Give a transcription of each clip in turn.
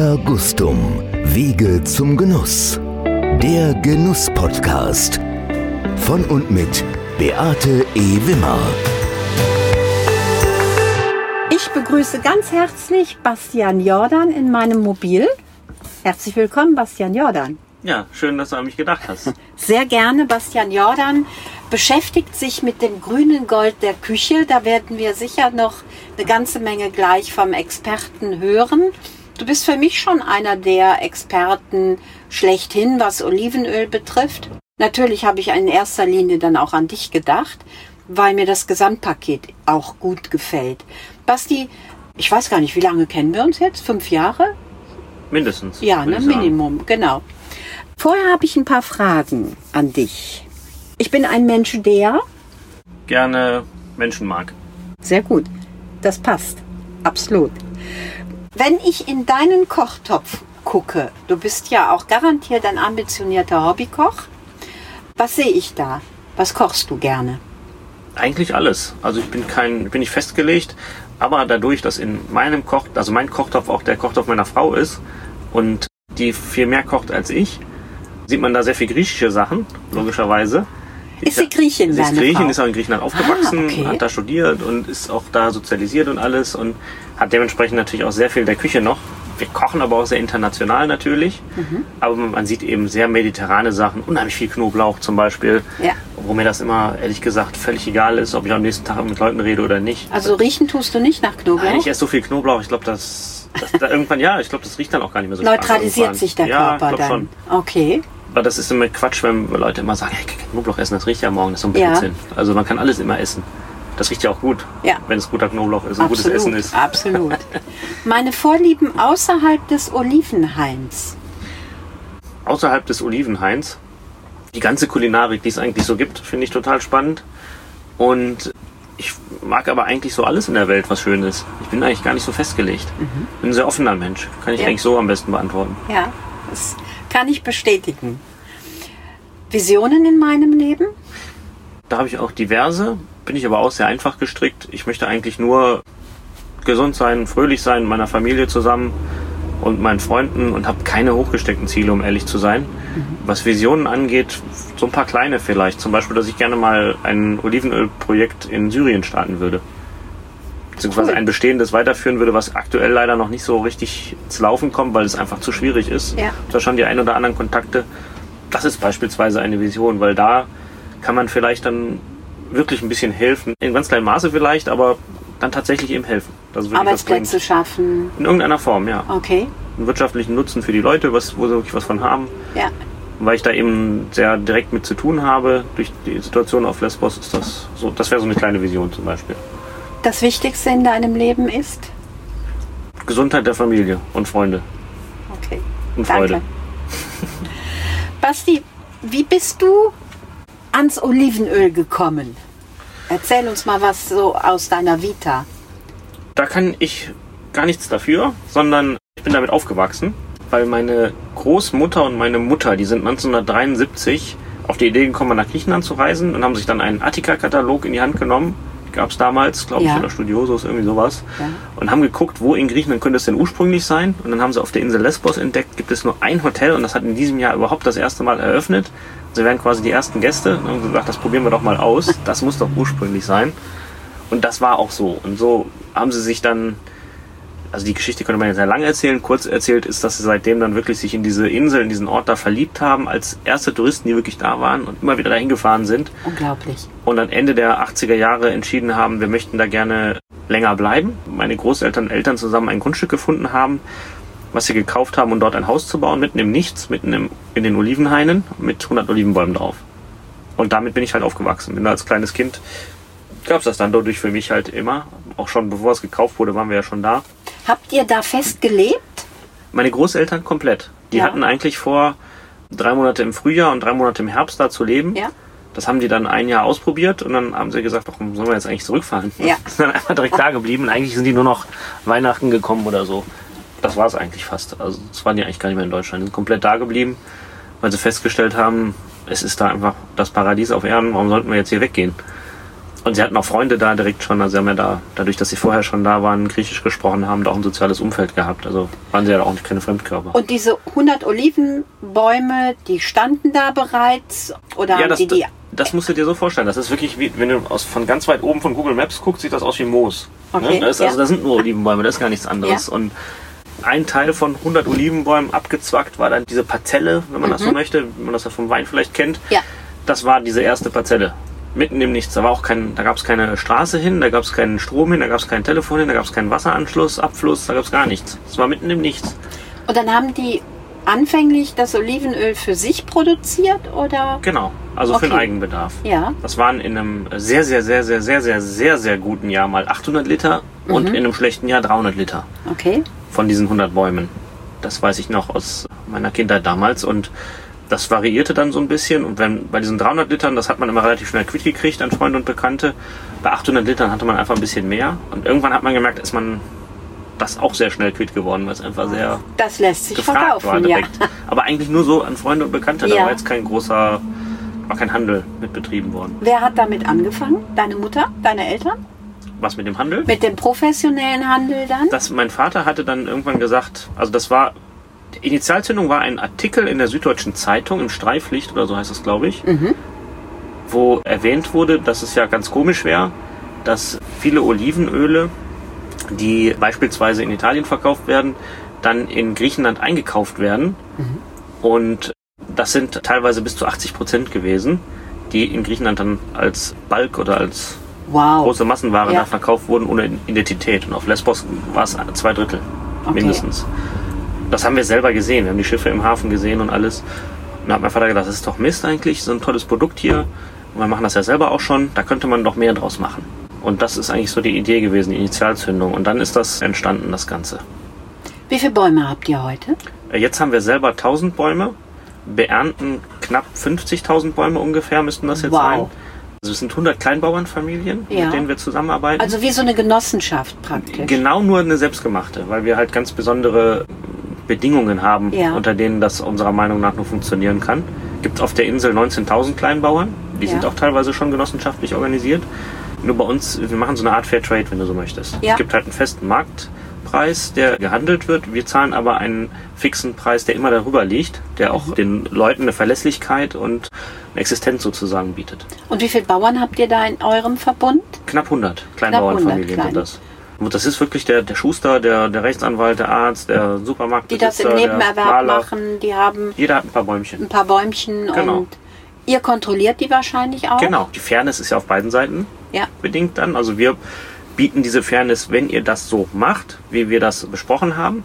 Via Gustum, Wege zum Genuss. Der Genuss-Podcast. Von und mit Beate E. Wimmer. Ich begrüße ganz herzlich Bastian Jordan in meinem Mobil. Herzlich willkommen, Bastian Jordan. Ja, schön, dass du an mich gedacht hast. Sehr gerne, Bastian Jordan beschäftigt sich mit dem grünen Gold der Küche. Da werden wir sicher noch eine ganze Menge gleich vom Experten hören. Du bist für mich schon einer der Experten schlechthin, was Olivenöl betrifft. Natürlich habe ich in erster Linie dann auch an dich gedacht, weil mir das Gesamtpaket auch gut gefällt. Basti, ich weiß gar nicht, wie lange kennen wir uns jetzt? Fünf Jahre? Mindestens. Ja, ne, Minimum, genau. Vorher habe ich ein paar Fragen an dich. Ich bin ein Mensch, der gerne Menschen mag. Sehr gut. Das passt. Absolut. Wenn ich in deinen Kochtopf gucke, du bist ja auch garantiert ein ambitionierter Hobbykoch. Was sehe ich da? Was kochst du gerne? Eigentlich alles. Also ich bin kein, bin nicht festgelegt, aber dadurch, dass in meinem Koch, also mein Kochtopf auch der Kochtopf meiner Frau ist und die viel mehr kocht als ich, sieht man da sehr viel griechische Sachen, logischerweise. Ist sie Griechin? Sie ist Griechin, Frau? ist auch in Griechenland aufgewachsen, ah, okay. hat da studiert und ist auch da sozialisiert und alles und hat dementsprechend natürlich auch sehr viel der Küche noch. Wir kochen aber auch sehr international natürlich, mhm. aber man sieht eben sehr mediterrane Sachen, unheimlich viel Knoblauch zum Beispiel, ja. wo mir das immer ehrlich gesagt völlig egal ist, ob ich am nächsten Tag mit Leuten rede oder nicht. Also riechen tust du nicht nach Knoblauch? Nein, ich esse so viel Knoblauch, ich glaube, das, das da irgendwann, ja, ich glaube, das riecht dann auch gar nicht mehr so Neutralisiert sich der ja, Körper dann? Schon. Okay. Aber das ist immer Quatsch, wenn Leute immer sagen, hey, ich kann Knoblauch essen, das riecht ja morgen, das ist so ein Blödsinn. Ja. Also man kann alles immer essen. Das riecht ja auch gut, ja. wenn es guter Knoblauch ist und gutes Essen ist. Absolut. Meine Vorlieben außerhalb des Olivenhains. Außerhalb des Olivenhains. Die ganze Kulinarik, die es eigentlich so gibt, finde ich total spannend. Und ich mag aber eigentlich so alles in der Welt, was schön ist. Ich bin eigentlich gar nicht so festgelegt. Mhm. Bin ein sehr offener Mensch. Kann ich ja. eigentlich so am besten beantworten. Ja, das kann ich bestätigen. Visionen in meinem Leben? Da habe ich auch diverse, bin ich aber auch sehr einfach gestrickt. Ich möchte eigentlich nur gesund sein, fröhlich sein, mit meiner Familie zusammen und meinen Freunden und habe keine hochgesteckten Ziele, um ehrlich zu sein. Mhm. Was Visionen angeht, so ein paar kleine vielleicht. Zum Beispiel, dass ich gerne mal ein Olivenölprojekt in Syrien starten würde beziehungsweise cool. ein bestehendes weiterführen würde, was aktuell leider noch nicht so richtig ins Laufen kommt, weil es einfach zu schwierig ist. Ja. Da schon die ein oder anderen Kontakte. Das ist beispielsweise eine Vision, weil da kann man vielleicht dann wirklich ein bisschen helfen. In ganz kleinem Maße vielleicht, aber dann tatsächlich eben helfen. Arbeitsplätze schaffen. In irgendeiner Form, ja. Okay. Einen wirtschaftlichen Nutzen für die Leute, was, wo sie wirklich was von haben. Ja. Weil ich da eben sehr direkt mit zu tun habe, durch die Situation auf Lesbos ist das so, das wäre so eine kleine Vision zum Beispiel das Wichtigste in deinem Leben ist? Gesundheit der Familie und Freunde. Okay. Und Freude. Danke. Basti, wie bist du ans Olivenöl gekommen? Erzähl uns mal was so aus deiner Vita. Da kann ich gar nichts dafür, sondern ich bin damit aufgewachsen, weil meine Großmutter und meine Mutter, die sind 1973 auf die Idee gekommen, nach Griechenland zu reisen und haben sich dann einen Attika-Katalog in die Hand genommen gab es damals, glaube ich, ja. oder Studiosos, irgendwie sowas. Ja. Und haben geguckt, wo in Griechenland könnte es denn ursprünglich sein. Und dann haben sie auf der Insel Lesbos entdeckt, gibt es nur ein Hotel und das hat in diesem Jahr überhaupt das erste Mal eröffnet. Sie werden quasi die ersten Gäste und haben gesagt, das probieren wir doch mal aus. Das muss doch ursprünglich sein. Und das war auch so. Und so haben sie sich dann also die Geschichte könnte man ja sehr lange erzählen. Kurz erzählt ist, dass sie seitdem dann wirklich sich in diese Insel, in diesen Ort da verliebt haben, als erste Touristen, die wirklich da waren und immer wieder dahin gefahren sind. Unglaublich. Und dann Ende der 80er Jahre entschieden haben, wir möchten da gerne länger bleiben. Meine Großeltern und Eltern zusammen ein Grundstück gefunden haben, was sie gekauft haben, um dort ein Haus zu bauen, mitten im Nichts, mitten im, in den Olivenhainen, mit 100 Olivenbäumen drauf. Und damit bin ich halt aufgewachsen. Bin da als kleines Kind gab es das dann dadurch für mich halt immer. Auch schon bevor es gekauft wurde, waren wir ja schon da. Habt ihr da fest gelebt? Meine Großeltern komplett. Die ja. hatten eigentlich vor, drei Monate im Frühjahr und drei Monate im Herbst da zu leben. Ja. Das haben die dann ein Jahr ausprobiert und dann haben sie gesagt, warum sollen wir jetzt eigentlich zurückfahren? Ja. Sind dann einfach direkt da geblieben. Eigentlich sind die nur noch Weihnachten gekommen oder so. Das war es eigentlich fast. Also das waren die eigentlich gar nicht mehr in Deutschland. Die sind komplett da geblieben, weil sie festgestellt haben, es ist da einfach das Paradies auf Erden, warum sollten wir jetzt hier weggehen? Und sie hatten auch Freunde da direkt schon. Also sie haben ja da, dadurch, dass sie vorher schon da waren, Griechisch gesprochen haben, da auch ein soziales Umfeld gehabt. Also waren sie ja auch nicht keine Fremdkörper. Und diese 100 Olivenbäume, die standen da bereits? Oder ja, das, die die? das musst du dir so vorstellen. Das ist wirklich wie, wenn du aus, von ganz weit oben von Google Maps guckst, sieht das aus wie Moos. Okay, Ne? Das ist, ja. Also da sind nur Olivenbäume, das ist gar nichts anderes. Ja. Und ein Teil von 100 Olivenbäumen abgezwackt war dann diese Parzelle, wenn man das so möchte, wie man das ja vom Wein vielleicht kennt. Mhm. Ja. Das war diese erste Parzelle. Mitten im Nichts. Da, war auch kein, da gab es keine Straße hin, da gab es keinen Strom hin, da gab es kein Telefon hin, da gab es keinen Wasseranschluss, Abfluss, da gab es gar nichts. Es war mitten im Nichts. Und dann haben die anfänglich das Olivenöl für sich produziert oder? Genau. Also für den Okay. Eigenbedarf. Ja. Das waren in einem sehr, sehr, sehr, sehr, sehr, sehr, sehr, sehr guten Jahr mal 800 Liter und in einem schlechten Jahr 300 Liter Okay. von diesen 100 Bäumen. Das weiß ich noch aus meiner Kindheit damals und das variierte dann so ein bisschen und wenn bei diesen 300 Litern, das hat man immer relativ schnell quitt gekriegt an Freunde und Bekannte. Bei 800 Litern hatte man einfach ein bisschen mehr und irgendwann hat man gemerkt, ist man das auch sehr schnell quitt geworden, weil es einfach sehr Das lässt sich gefragt verkaufen, ja. direkt. Aber eigentlich nur so an Freunde und Bekannte, da Ja. war jetzt kein großer, war kein Handel mit betrieben worden. Wer hat damit angefangen? Deine Mutter? Deine Eltern? Was mit dem Handel? Mit dem professionellen Handel dann? das, mein Vater hatte dann irgendwann gesagt, also das war, die Initialzündung war ein Artikel in der Süddeutschen Zeitung, im Streiflicht oder so heißt das, glaube ich, wo erwähnt wurde, dass es ja ganz komisch wäre, dass viele Olivenöle, die beispielsweise in Italien verkauft werden, dann in Griechenland eingekauft werden. Und das sind teilweise bis zu 80 Prozent gewesen, die in Griechenland dann als Bulk oder als Wow. große Massenware Ja. verkauft wurden ohne Identität. Und auf Lesbos war es zwei Drittel Okay. mindestens. Das haben wir selber gesehen. Wir haben die Schiffe im Hafen gesehen und alles. Und da hat mein Vater gedacht, das ist doch Mist eigentlich, so ein tolles Produkt hier. Und wir machen das ja selber auch schon, da könnte man doch mehr draus machen. Und das ist eigentlich so die Idee gewesen, die Initialzündung. Und dann ist das entstanden, das Ganze. Wie viele Bäume habt ihr heute? Äh, Jetzt haben wir selber 1000 Bäume, beernten knapp 50.000 Bäume ungefähr, müssten das jetzt Wow. sein. Also es sind 100 Kleinbauernfamilien, Ja. mit denen wir zusammenarbeiten. Also wie so eine Genossenschaft praktisch. Genau nur eine selbstgemachte, weil wir halt ganz besondere Bedingungen haben, Ja. unter denen das unserer Meinung nach nur funktionieren kann. Gibt auf der Insel 19.000 Kleinbauern, die Ja. sind auch teilweise schon genossenschaftlich organisiert. Nur bei uns, wir machen so eine Art Fair Trade, wenn du so möchtest. Ja. Es gibt halt einen festen Marktpreis, der gehandelt wird. Wir zahlen aber einen fixen Preis, der immer darüber liegt, der auch den Leuten eine Verlässlichkeit und eine Existenz sozusagen bietet. Und wie viele Bauern habt ihr da in eurem Verbund? Knapp 100 Kleinbauernfamilien 100 sind das. Und das ist wirklich der, der Schuster, der, der Rechtsanwalt, der Arzt, der Supermarkt. Die das im Nebenerwerb machen, die haben Jeder hat ein paar Bäumchen. ein paar Bäumchen Genau. und ihr kontrolliert die wahrscheinlich auch? Genau. Die Fairness ist ja auf beiden Seiten Ja. bedingt dann. Also wir bieten diese Fairness, wenn ihr das so macht, wie wir das besprochen haben,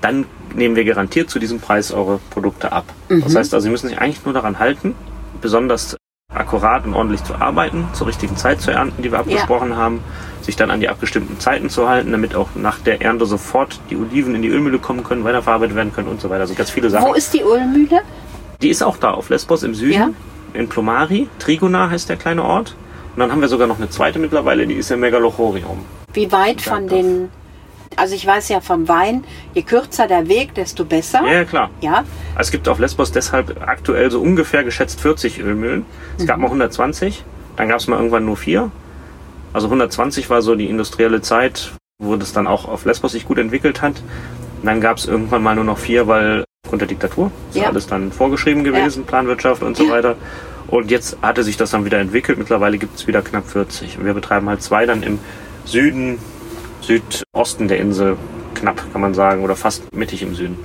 dann nehmen wir garantiert zu diesem Preis eure Produkte ab. Das heißt also, Sie müssen sich eigentlich nur daran halten, besonders akkurat und ordentlich zu arbeiten, zur richtigen Zeit zu ernten, die wir abgesprochen haben, sich dann an die abgestimmten Zeiten zu halten, damit auch nach der Ernte sofort die Oliven in die Ölmühle kommen können, weiterverarbeitet werden können und so weiter. Also ganz viele Sachen. Wo ist die Ölmühle? Die ist auch da auf Lesbos im Süden, Ja. in Plomari. Trigona heißt der kleine Ort. Und dann haben wir sogar noch eine zweite mittlerweile, die ist in Megalochorium. Wie weit von den... Also ich weiß ja vom Wein, je kürzer der Weg, desto besser. Ja, ja, klar. Ja, Es gibt auf Lesbos deshalb aktuell so ungefähr geschätzt 40 Ölmühlen. Es gab mal 120, dann gab es mal irgendwann nur vier. Also 120 war so die industrielle Zeit, wo das dann auch auf Lesbos sich gut entwickelt hat. Und dann gab es irgendwann mal nur noch vier, weil aufgrund der Diktatur ist Ja. alles dann vorgeschrieben gewesen, Planwirtschaft und so Ja. weiter. Und jetzt hatte sich das dann wieder entwickelt. Mittlerweile gibt es wieder knapp 40. Und wir betreiben halt zwei dann im Süden, Südosten der Insel. Knapp, kann man sagen, oder fast mittig im Süden.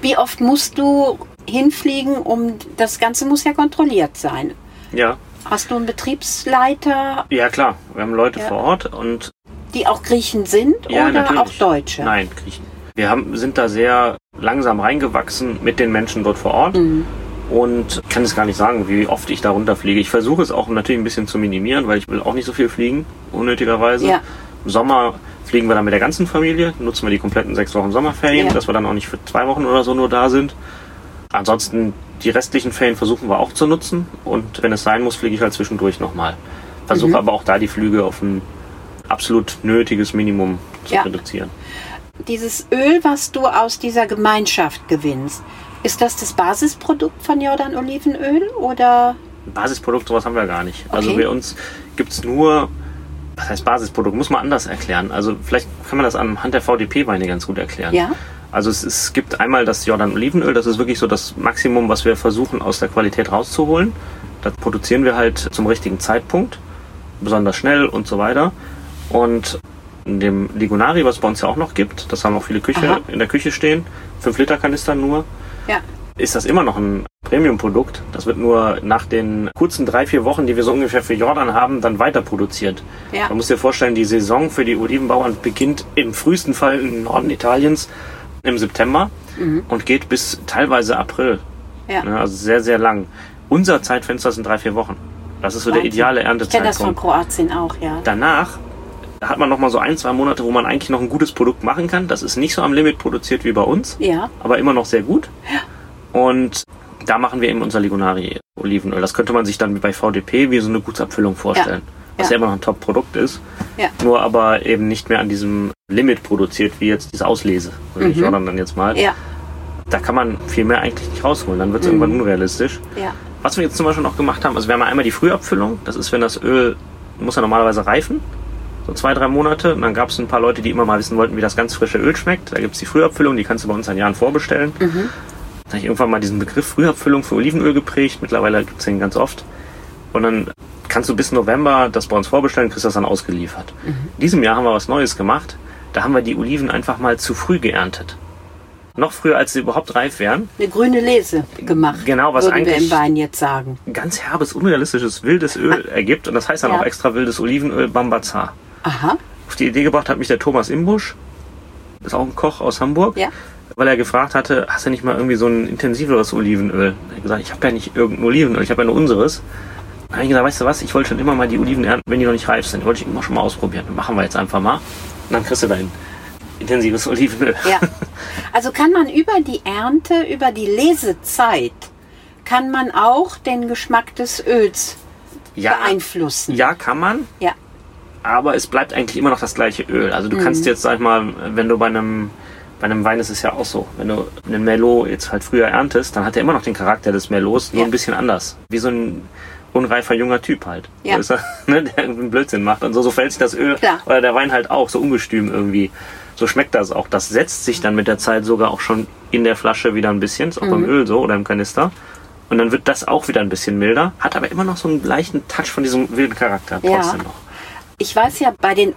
Wie oft musst du hinfliegen, um das Ganze muss ja kontrolliert sein. Ja, Hast du einen Betriebsleiter, Ja, klar. Wir haben Leute Ja. vor Ort und die auch Griechen sind ja, oder natürlich. auch Deutsche? Nein, Griechen. Wir haben, sind da sehr langsam reingewachsen mit den Menschen dort vor Ort Mhm. und kann es gar nicht sagen, wie oft ich da runterfliege. Ich versuche es auch natürlich ein bisschen zu minimieren, weil ich will auch nicht so viel fliegen, unnötigerweise. Ja. Im Sommer fliegen wir dann mit der ganzen Familie, nutzen wir die kompletten sechs Wochen Sommerferien, Ja. dass wir dann auch nicht für zwei Wochen oder so nur da sind. Ansonsten die restlichen Ferien versuchen wir auch zu nutzen und wenn es sein muss, fliege ich halt zwischendurch nochmal. Versuche Mhm. aber auch da die Flüge auf ein absolut nötiges Minimum zu Ja. reduzieren. Dieses Öl, was du aus dieser Gemeinschaft gewinnst, ist das das Basisprodukt von Jordan Olivenöl oder Basisprodukt, sowas haben wir gar nicht. Also Okay. bei uns gibt's nur, was heißt Basisprodukt, muss man anders erklären. Also vielleicht kann man das anhand der VDP-Weine ganz gut erklären. Ja. Also es, es gibt einmal das Jordan Olivenöl, das ist wirklich so das Maximum, was wir versuchen aus der Qualität rauszuholen. Das produzieren wir halt zum richtigen Zeitpunkt, besonders schnell und so weiter. Und in dem Ligonari, was es bei uns ja auch noch gibt, das haben auch viele Küche, Aha. in der Küche stehen, 5 Liter Kanister nur, Ja. ist das immer noch ein Premium-Produkt. Das wird nur nach den kurzen drei, vier Wochen, die wir so ungefähr für Jordan haben, dann weiter produziert. Ja. Man muss dir vorstellen, die Saison für die Olivenbauern beginnt im frühesten Fall im Norden Italiens im September und geht bis teilweise April. Mhm. Ja. Also sehr, sehr lang. Unser Zeitfenster sind drei, vier Wochen. Das ist so der Wahnsinn. ideale Ich kenne das von Erntezeitpunkt. Kroatien auch, ja. Danach hat man noch mal so ein, zwei Monate, wo man eigentlich noch ein gutes Produkt machen kann. Das ist nicht so am Limit produziert wie bei uns Ja. aber immer noch sehr gut. Und da machen wir eben unser Ligonari Olivenöl. Das könnte man sich dann bei VDP wie so eine Gutsabfüllung vorstellen. Was Ja. ja immer noch ein Top-Produkt ist. Ja. Nur aber eben nicht mehr an diesem Limit produziert, wie jetzt diese Auslese. Oder ich Jordan dann jetzt mal. Mhm. Ja. Da kann man viel mehr eigentlich nicht rausholen. Dann wird es irgendwann unrealistisch. Ja. Was wir jetzt zum Beispiel noch gemacht haben, also wir haben einmal die Frühabfüllung. Das ist, wenn das Öl muss ja normalerweise reifen. So zwei, drei Monate. Und dann gab es ein paar Leute, die immer mal wissen wollten, wie das ganz frische Öl schmeckt. Da gibt es die Frühabfüllung, die kannst du bei uns an Jahren vorbestellen. Da habe ich irgendwann mal diesen Begriff Frühabfüllung für Olivenöl geprägt. Mittlerweile gibt es den ganz oft. Und dann kannst du bis November das bei uns vorbestellen, kriegst das dann ausgeliefert. In diesem Jahr haben wir was Neues gemacht. Da haben wir die Oliven einfach mal zu früh geerntet. Noch früher, als sie überhaupt reif wären. Eine grüne Lese gemacht. Genau, was würden wir eigentlich- im Wein jetzt sagen. Ganz herbes, unrealistisches, wildes Öl ergibt. Und das heißt dann Ja. auch extra wildes Olivenöl Bambazar. Aha. Auf die Idee gebracht hat mich der Thomas Imbusch. Ist auch ein Koch aus Hamburg. Ja. Weil er gefragt hatte, hast du nicht mal irgendwie so ein intensiveres Olivenöl? Er hat gesagt, ich habe ja nicht irgendein Olivenöl, ich habe ja nur unseres. Habe ich gesagt, weißt du was, ich wollte schon immer mal die Oliven ernten, wenn die noch nicht reif sind. Die wollte ich immer schon mal ausprobieren. Machen wir jetzt einfach mal. Und dann kriegst du dein intensives Olivenöl. Ja. Also kann man über die Ernte, über die Lesezeit, kann man auch den Geschmack des Öls Ja, beeinflussen. ja, kann man. Ja. aber es bleibt eigentlich immer noch das gleiche Öl. Also du kannst jetzt, sag ich mal, wenn du bei einem, bei einem Wein ist es ja auch so, wenn du einen Merlot jetzt halt früher erntest, dann hat er immer noch den Charakter des Merlots, nur Ja. ein bisschen anders. Wie so ein unreifer junger Typ halt. Ja. So er, ne, der irgendeinen Blödsinn macht. Und so, so fällt sich das Öl Klar. oder der Wein halt auch, so ungestüm irgendwie. So schmeckt das auch. Das setzt sich dann mit der Zeit sogar auch schon in der Flasche wieder ein bisschen, ist auch Mhm. beim Öl so oder im Kanister. Und dann wird das auch wieder ein bisschen milder, hat aber immer noch so einen leichten Touch von diesem wilden Charakter Ja. trotzdem noch. Ich weiß ja, bei den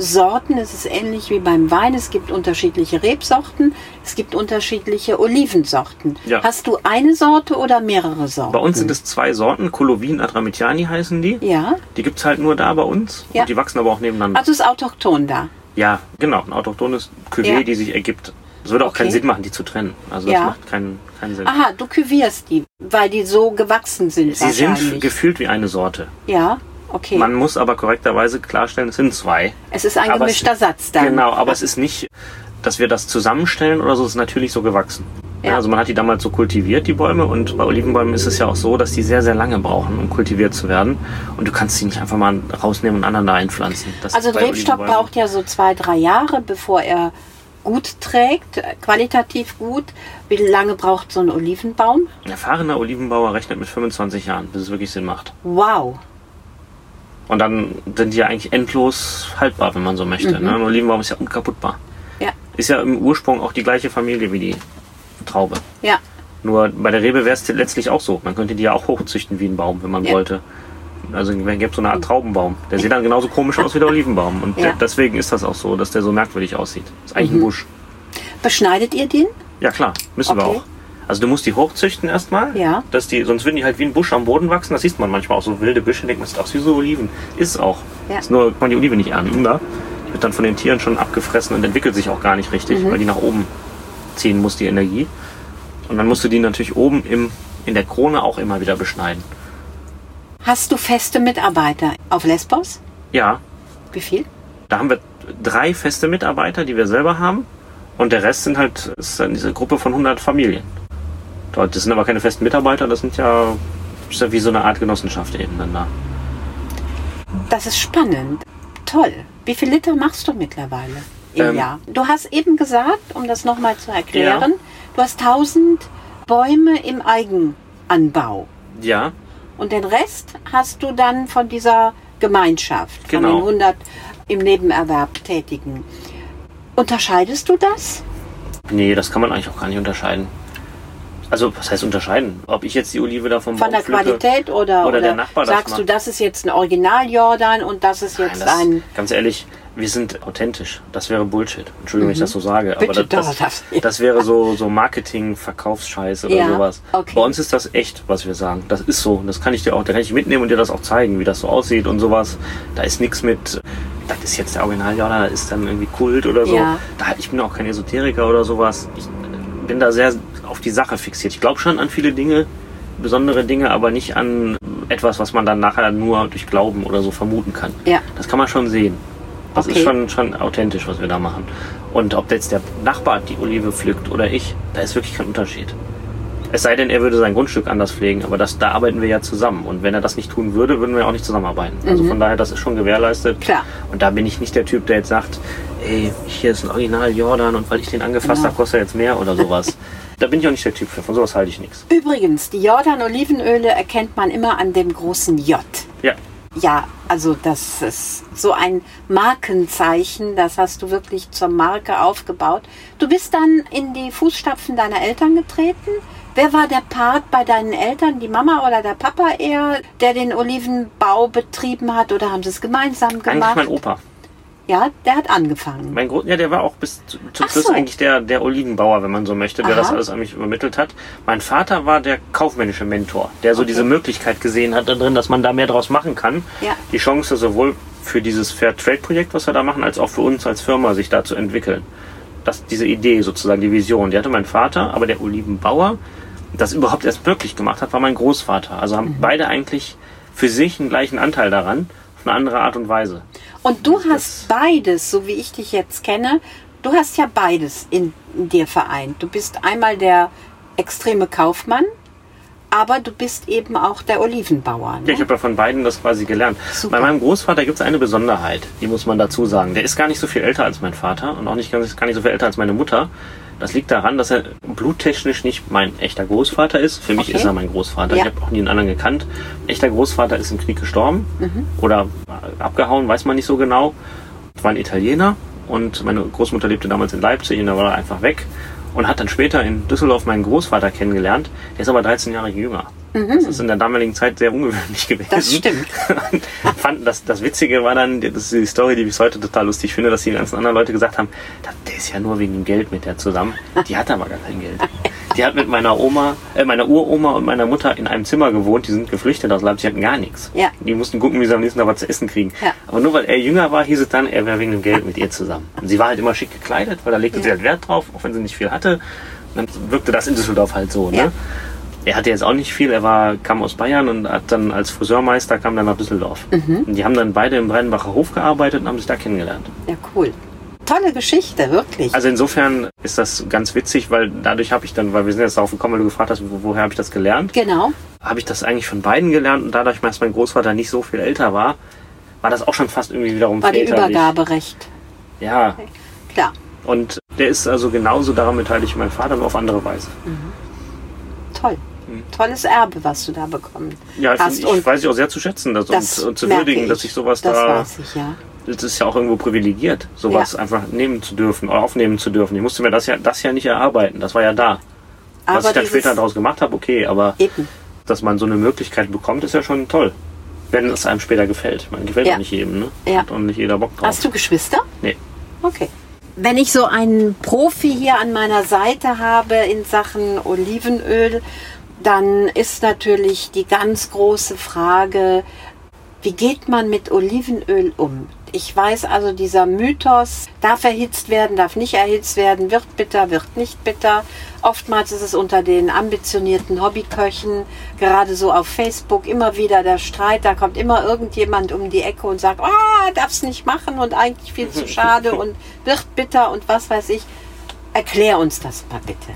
Ist es ähnlich wie beim Wein. Es gibt unterschiedliche Rebsorten, es gibt unterschiedliche Olivensorten. Ja. Hast du eine Sorte oder mehrere Sorten? Bei uns sind es zwei Sorten, Colovin Adramitiani heißen die. Ja, Die gibt's halt nur da bei uns. Ja. Und die wachsen aber auch nebeneinander. also ist autochton da. ja, genau. Ein autochthones Cuvée, Ja. die sich ergibt. Es würde auch Okay. keinen Sinn machen, die zu trennen. Also das Ja. macht keinen, keinen Sinn. Aha, du küvierst die, weil die so gewachsen sind Sie sind gefühlt wie eine Sorte. ja, okay. Man muss aber korrekterweise klarstellen, es sind zwei. es ist ein Aber es- gemischter Satz dann. Genau, aber es ist nicht, dass wir das zusammenstellen oder so, es ist natürlich so gewachsen. Ja. Ja. also man hat die damals so kultiviert, die Bäume, und bei Olivenbäumen ist es ja auch so, dass die sehr, sehr lange brauchen, um kultiviert zu werden. Und du kannst sie nicht einfach mal rausnehmen und aneinander einpflanzen. Das Also ein Rebstock braucht ja so zwei, drei Jahre, bevor er gut trägt, qualitativ gut. Wie lange braucht so ein Olivenbaum? Ein erfahrener Olivenbauer rechnet mit 25 Jahren, bis es wirklich Sinn macht. Wow. Und dann sind die ja eigentlich endlos haltbar, wenn man so möchte. Ne? Ein Olivenbaum ist ja unkaputtbar. Ja, Ist ja im Ursprung auch die gleiche Familie wie die Traube. ja, Nur bei der Rebe wäre es letztlich auch so. Man könnte die ja auch hochzüchten wie ein Baum, wenn man Ja. wollte. Also es gäbe so eine Art Traubenbaum. Der sieht dann genauso komisch aus wie der Olivenbaum. Und Ja. deswegen ist das auch so, dass der so merkwürdig aussieht. Ist eigentlich ein Busch. beschneidet ihr den? Ja klar, müssen wir Okay. auch. Also du musst die hochzüchten erstmal. Ja. Dass die, sonst würden die halt wie ein Busch am Boden wachsen. Das sieht man manchmal auch so wilde Büsche. Denkt man, das ist wie so Oliven. Ist es auch. Ja. Ist nur kann man die Olive nicht ernten. Da wird dann von den Tieren schon abgefressen und entwickelt sich auch gar nicht richtig, Mhm. weil die nach oben ziehen muss, die Energie. Und dann musst du die natürlich oben im, in der Krone auch immer wieder beschneiden. Hast du feste Mitarbeiter auf Lesbos? Ja, Wie viel? da haben wir drei feste Mitarbeiter, die wir selber haben. Und der Rest sind halt, ist dann diese Gruppe von 100 Familien. Dort, das sind aber keine festen Mitarbeiter, das sind ja, ist ja wie so eine Art Genossenschaft eben dann da. Das ist spannend. Toll. Wie viel Liter machst du mittlerweile im Ähm, Jahr? Du hast eben gesagt, um das nochmal zu erklären, Ja. du hast 1000 Bäume im Eigenanbau. Ja, Und den Rest hast du dann von dieser Gemeinschaft, von Genau. den 100 im Nebenerwerb Tätigen. Unterscheidest du das? Nee, das kann man eigentlich auch gar nicht unterscheiden. Also, was heißt unterscheiden? Ob ich jetzt die Olive da vom Von der pflücke Qualität oder, oder der Nachbar das sagst du, macht. das ist jetzt ein Original-Jordan und das ist Nein, jetzt das, ein... ganz ehrlich, wir sind authentisch. Das wäre Bullshit. Entschuldigung, wenn ich das so sage. Mhm. Bitte aber das, das, das- das wäre so, so Marketing, Verkaufsscheiß oder Ja, sowas. okay. Bei uns ist das echt, was wir sagen. Das ist so. Das kann ich dir auch, da kann ich mitnehmen und dir das auch zeigen, wie das so aussieht und sowas. Da ist nichts mit, das ist jetzt der Original, ja, da ist dann irgendwie Kult oder so. Ja. Da, ich bin auch kein Esoteriker oder sowas. Ich bin da sehr auf die Sache fixiert. Ich glaube schon an viele Dinge, besondere Dinge, aber nicht an etwas, was man dann nachher nur durch Glauben oder so vermuten kann. Ja. Das kann man schon sehen. Das Okay. ist schon, schon authentisch, was wir da machen. Und ob jetzt der Nachbar die Olive pflückt oder ich, da ist wirklich kein Unterschied. Es sei denn, er würde sein Grundstück anders pflegen, aber das, da arbeiten wir ja zusammen. Und wenn er das nicht tun würde, würden wir auch nicht zusammenarbeiten. Also von daher, das ist schon gewährleistet. Mhm. Klar. Und da bin ich nicht der Typ, der jetzt sagt, ey, hier ist ein Original Jordan und weil ich den angefasst Genau. habe, kostet er jetzt mehr oder sowas. da bin ich auch nicht der Typ für. Von sowas halte ich nichts. Übrigens, die Jordan-Olivenöle erkennt man immer an dem großen J. Ja, Ja, also das ist so ein Markenzeichen, das hast du wirklich zur Marke aufgebaut. Du bist dann in die Fußstapfen deiner Eltern getreten. Wer war der Part bei deinen Eltern, die Mama oder der Papa eher, der den Olivenbau betrieben hat oder haben sie es gemeinsam eigentlich gemacht? mein Opa. Ja, der hat angefangen. Mein Gro ja, der war auch bis zu- zum Ach Schluss so. eigentlich der, der Olivenbauer, wenn man so möchte, der Aha. das alles an mich übermittelt hat. Mein Vater war der kaufmännische Mentor, der so diese Möglichkeit gesehen hat da drin, dass man da mehr draus machen kann. Ja. Die Chance sowohl für dieses Fair Trade Projekt, was wir da machen, als auch für uns als Firma, sich da zu entwickeln. Das, diese Idee sozusagen, die Vision, die hatte mein Vater, aber der Olivenbauer, das überhaupt erst wirklich gemacht hat, war mein Großvater. Also haben Mhm. beide eigentlich für sich einen gleichen Anteil daran, eine andere Art und Weise. Und du hast beides, so wie ich dich jetzt kenne, du hast ja beides in, in dir vereint. Du bist einmal der extreme Kaufmann, aber du bist eben auch der Olivenbauer. Ja, ich Ne? habe ja von beiden das quasi gelernt. Super. Bei meinem Großvater gibt es eine Besonderheit, die muss man dazu sagen. Der ist gar nicht so viel älter als mein Vater und auch nicht gar nicht so viel älter als meine Mutter. Das liegt daran, dass er bluttechnisch nicht mein echter Großvater ist. Für mich Okay. ist er mein Großvater. Ja. Ich habe auch nie einen anderen gekannt. Echter Großvater ist im Krieg gestorben Mhm. oder abgehauen, weiß man nicht so genau. War ein Italiener und meine Großmutter lebte damals in Leipzig und da war er einfach weg und hat dann später in Düsseldorf meinen Großvater kennengelernt. Der ist aber 13 Jahre jünger. Das ist in der damaligen Zeit sehr ungewöhnlich gewesen. Mhm. Das stimmt. Und fand, das, das Witzige war dann, das ist die Story, die ich bis heute total lustig finde, dass die ganzen anderen Leute gesagt haben, "Da- der ist ja nur wegen dem Geld mit der zusammen. Die hat aber gar kein Geld. Die hat mit meiner Oma, äh, meiner Uroma und meiner Mutter in einem Zimmer gewohnt, die sind geflüchtet aus Leipzig, hatten gar nichts. Ja. Die mussten gucken, wie sie am nächsten Tag was zu essen kriegen. Ja. Aber nur weil er jünger war, hieß es dann, er wäre wegen dem Geld mit ihr zusammen. Und sie war halt immer schick gekleidet, weil da legte Ja. sie halt Wert drauf, auch wenn sie nicht viel hatte. Und dann wirkte das in Düsseldorf halt so, ne? Er hatte jetzt auch nicht viel, er war, kam aus Bayern und hat dann als Friseurmeister kam dann nach Düsseldorf. Mhm. Und die haben dann beide im Brennbacher Hof gearbeitet und haben sich da kennengelernt. Ja, cool. Tolle Geschichte, wirklich. Also insofern ist das ganz witzig, weil dadurch habe ich dann, weil wir sind jetzt darauf gekommen, weil du gefragt hast, wo, woher habe ich das gelernt, genau. habe ich das eigentlich von beiden gelernt und dadurch, dass mein Großvater nicht so viel älter war, war das auch schon fast irgendwie wiederum War die väterlich. Übergaberecht. Ja, Klar. und der ist also genauso daran beteiligt wie mein Vater, nur auf andere Weise. Toll. Tolles Erbe, was du da bekommen Ja, hast. find ich weiß ich auch sehr zu schätzen das das und, und zu merke würdigen, dass ich sowas das da weiß ich, ja. das ist ja auch irgendwo privilegiert, sowas Ja. einfach nehmen zu dürfen oder aufnehmen zu dürfen. Ich musste mir das ja, das ja nicht erarbeiten, das war ja da. Was Aber ich dann später daraus gemacht habe, okay, aber Eben. dass man so eine Möglichkeit bekommt, ist ja schon toll. Wenn es einem später gefällt. Man gefällt Ja. nicht jedem, ne? Ja. Auch nicht jeder Bock drauf. Hast du Geschwister? Nee. Okay. Wenn ich so einen Profi hier an meiner Seite habe in Sachen Olivenöl, dann ist natürlich die ganz große Frage, wie geht man mit Olivenöl um? Ich weiß also, dieser Mythos, darf erhitzt werden, darf nicht erhitzt werden, wird bitter, wird nicht bitter. Oftmals ist es unter den ambitionierten Hobbyköchen, gerade so auf Facebook, immer wieder der Streit. Da kommt immer irgendjemand um die Ecke und sagt, ah, darf's nicht machen und eigentlich viel zu schade und wird bitter und was weiß ich. Erklär uns das mal bitte.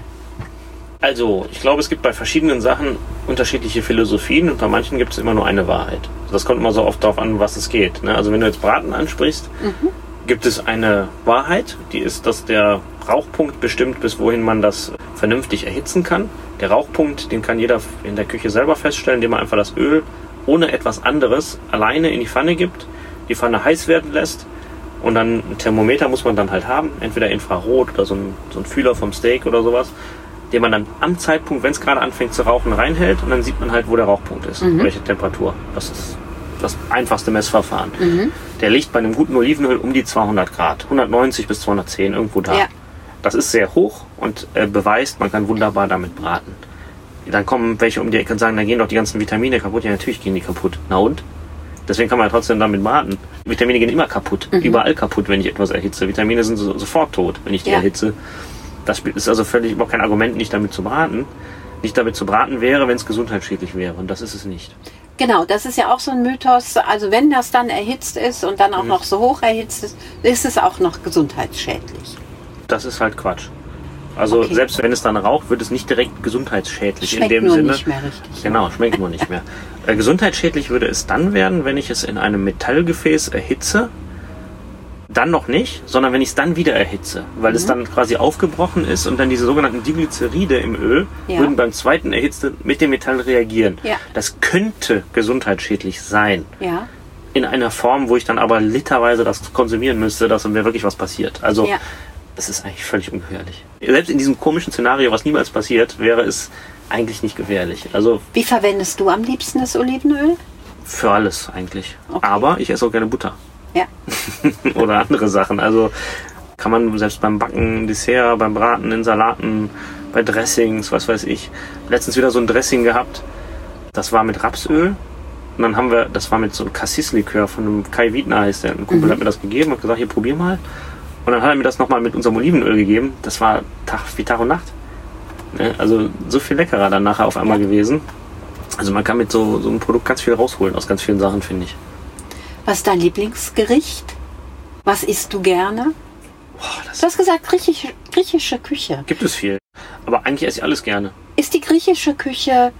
Also, ich glaube, es gibt bei verschiedenen Sachen unterschiedliche Philosophien und bei manchen gibt es immer nur eine Wahrheit. Das kommt immer so oft darauf an, was es geht. Ne? Also, wenn du jetzt Braten ansprichst, gibt es eine Wahrheit, die ist, dass der Rauchpunkt bestimmt, bis wohin man das vernünftig erhitzen kann. Der Rauchpunkt, den kann jeder in der Küche selber feststellen, indem er einfach das Öl ohne etwas anderes alleine in die Pfanne gibt, die Pfanne heiß werden lässt und dann ein Thermometer muss man dann halt haben, entweder Infrarot oder so ein, so ein Fühler vom Steak oder sowas, den man dann am Zeitpunkt, wenn es gerade anfängt zu rauchen, reinhält und dann sieht man halt, wo der Rauchpunkt ist, welche Temperatur. Das ist das einfachste Messverfahren. Der liegt bei einem guten Olivenöl um die 200 Grad, 190 bis 210 irgendwo da. Ja. Das ist sehr hoch und äh, beweist, man kann wunderbar damit braten. Dann kommen welche um die Ecke und sagen, da gehen doch die ganzen Vitamine kaputt. Ja, natürlich gehen die kaputt. Na und? Deswegen kann man ja trotzdem damit braten. Vitamine gehen immer kaputt. Überall kaputt, wenn ich etwas erhitze. Vitamine sind so, sofort tot, wenn ich die Ja. erhitze. Das ist also völlig überhaupt kein Argument, nicht damit zu braten. Nicht damit zu braten wäre, wenn es gesundheitsschädlich wäre. Und das ist es nicht. Genau, das ist ja auch so ein Mythos. Also wenn das dann erhitzt ist und dann Mhm. auch noch so hoch erhitzt ist, ist es auch noch gesundheitsschädlich. Das ist halt Quatsch. Also Okay. selbst wenn es dann raucht, wird es nicht direkt gesundheitsschädlich Schmeckt in dem nur Sinne. nicht mehr richtig. Genau, schmeckt nur nicht mehr. Äh, gesundheitsschädlich würde es dann werden, wenn ich es in einem Metallgefäß erhitze. Dann noch nicht, sondern wenn ich es dann wieder erhitze, weil Mhm. es dann quasi aufgebrochen ist und dann diese sogenannten Diglyceride im Öl Ja. würden beim zweiten Erhitze mit dem Metall reagieren. Ja. Das könnte gesundheitsschädlich sein. Ja, In einer Form, wo ich dann aber literweise das konsumieren müsste, dass mir wirklich was passiert. Also das ist eigentlich völlig ungefährlich. Selbst in diesem komischen Szenario, was niemals passiert, wäre es eigentlich nicht gefährlich. Also Wie verwendest du am liebsten das Olivenöl? für alles eigentlich. Okay. Aber ich esse auch gerne Butter Ja. oder andere Sachen. Also kann man selbst beim Backen, Dessert, beim Braten, in Salaten, bei Dressings, was weiß ich. Letztens wieder so ein Dressing gehabt. Das war mit Rapsöl. Und dann haben wir, das war mit so einem Cassis-Likör von einem Kai Wiedner heißt der. Ein Kumpel hat mir das gegeben und gesagt, hier probier mal. Und dann hat er mir das nochmal mit unserem Olivenöl gegeben. Das war Tag, wie Tag und Nacht. Ne? Also so viel leckerer dann nachher auf einmal gewesen. Also man kann mit so, so einem Produkt ganz viel rausholen aus ganz vielen Sachen, finde ich. Was ist dein Lieblingsgericht? Was isst du gerne? Boah, das Du hast gesagt griechische, griechische Küche. gibt es viel. Aber eigentlich esse ich alles gerne. Ist die griechische Küche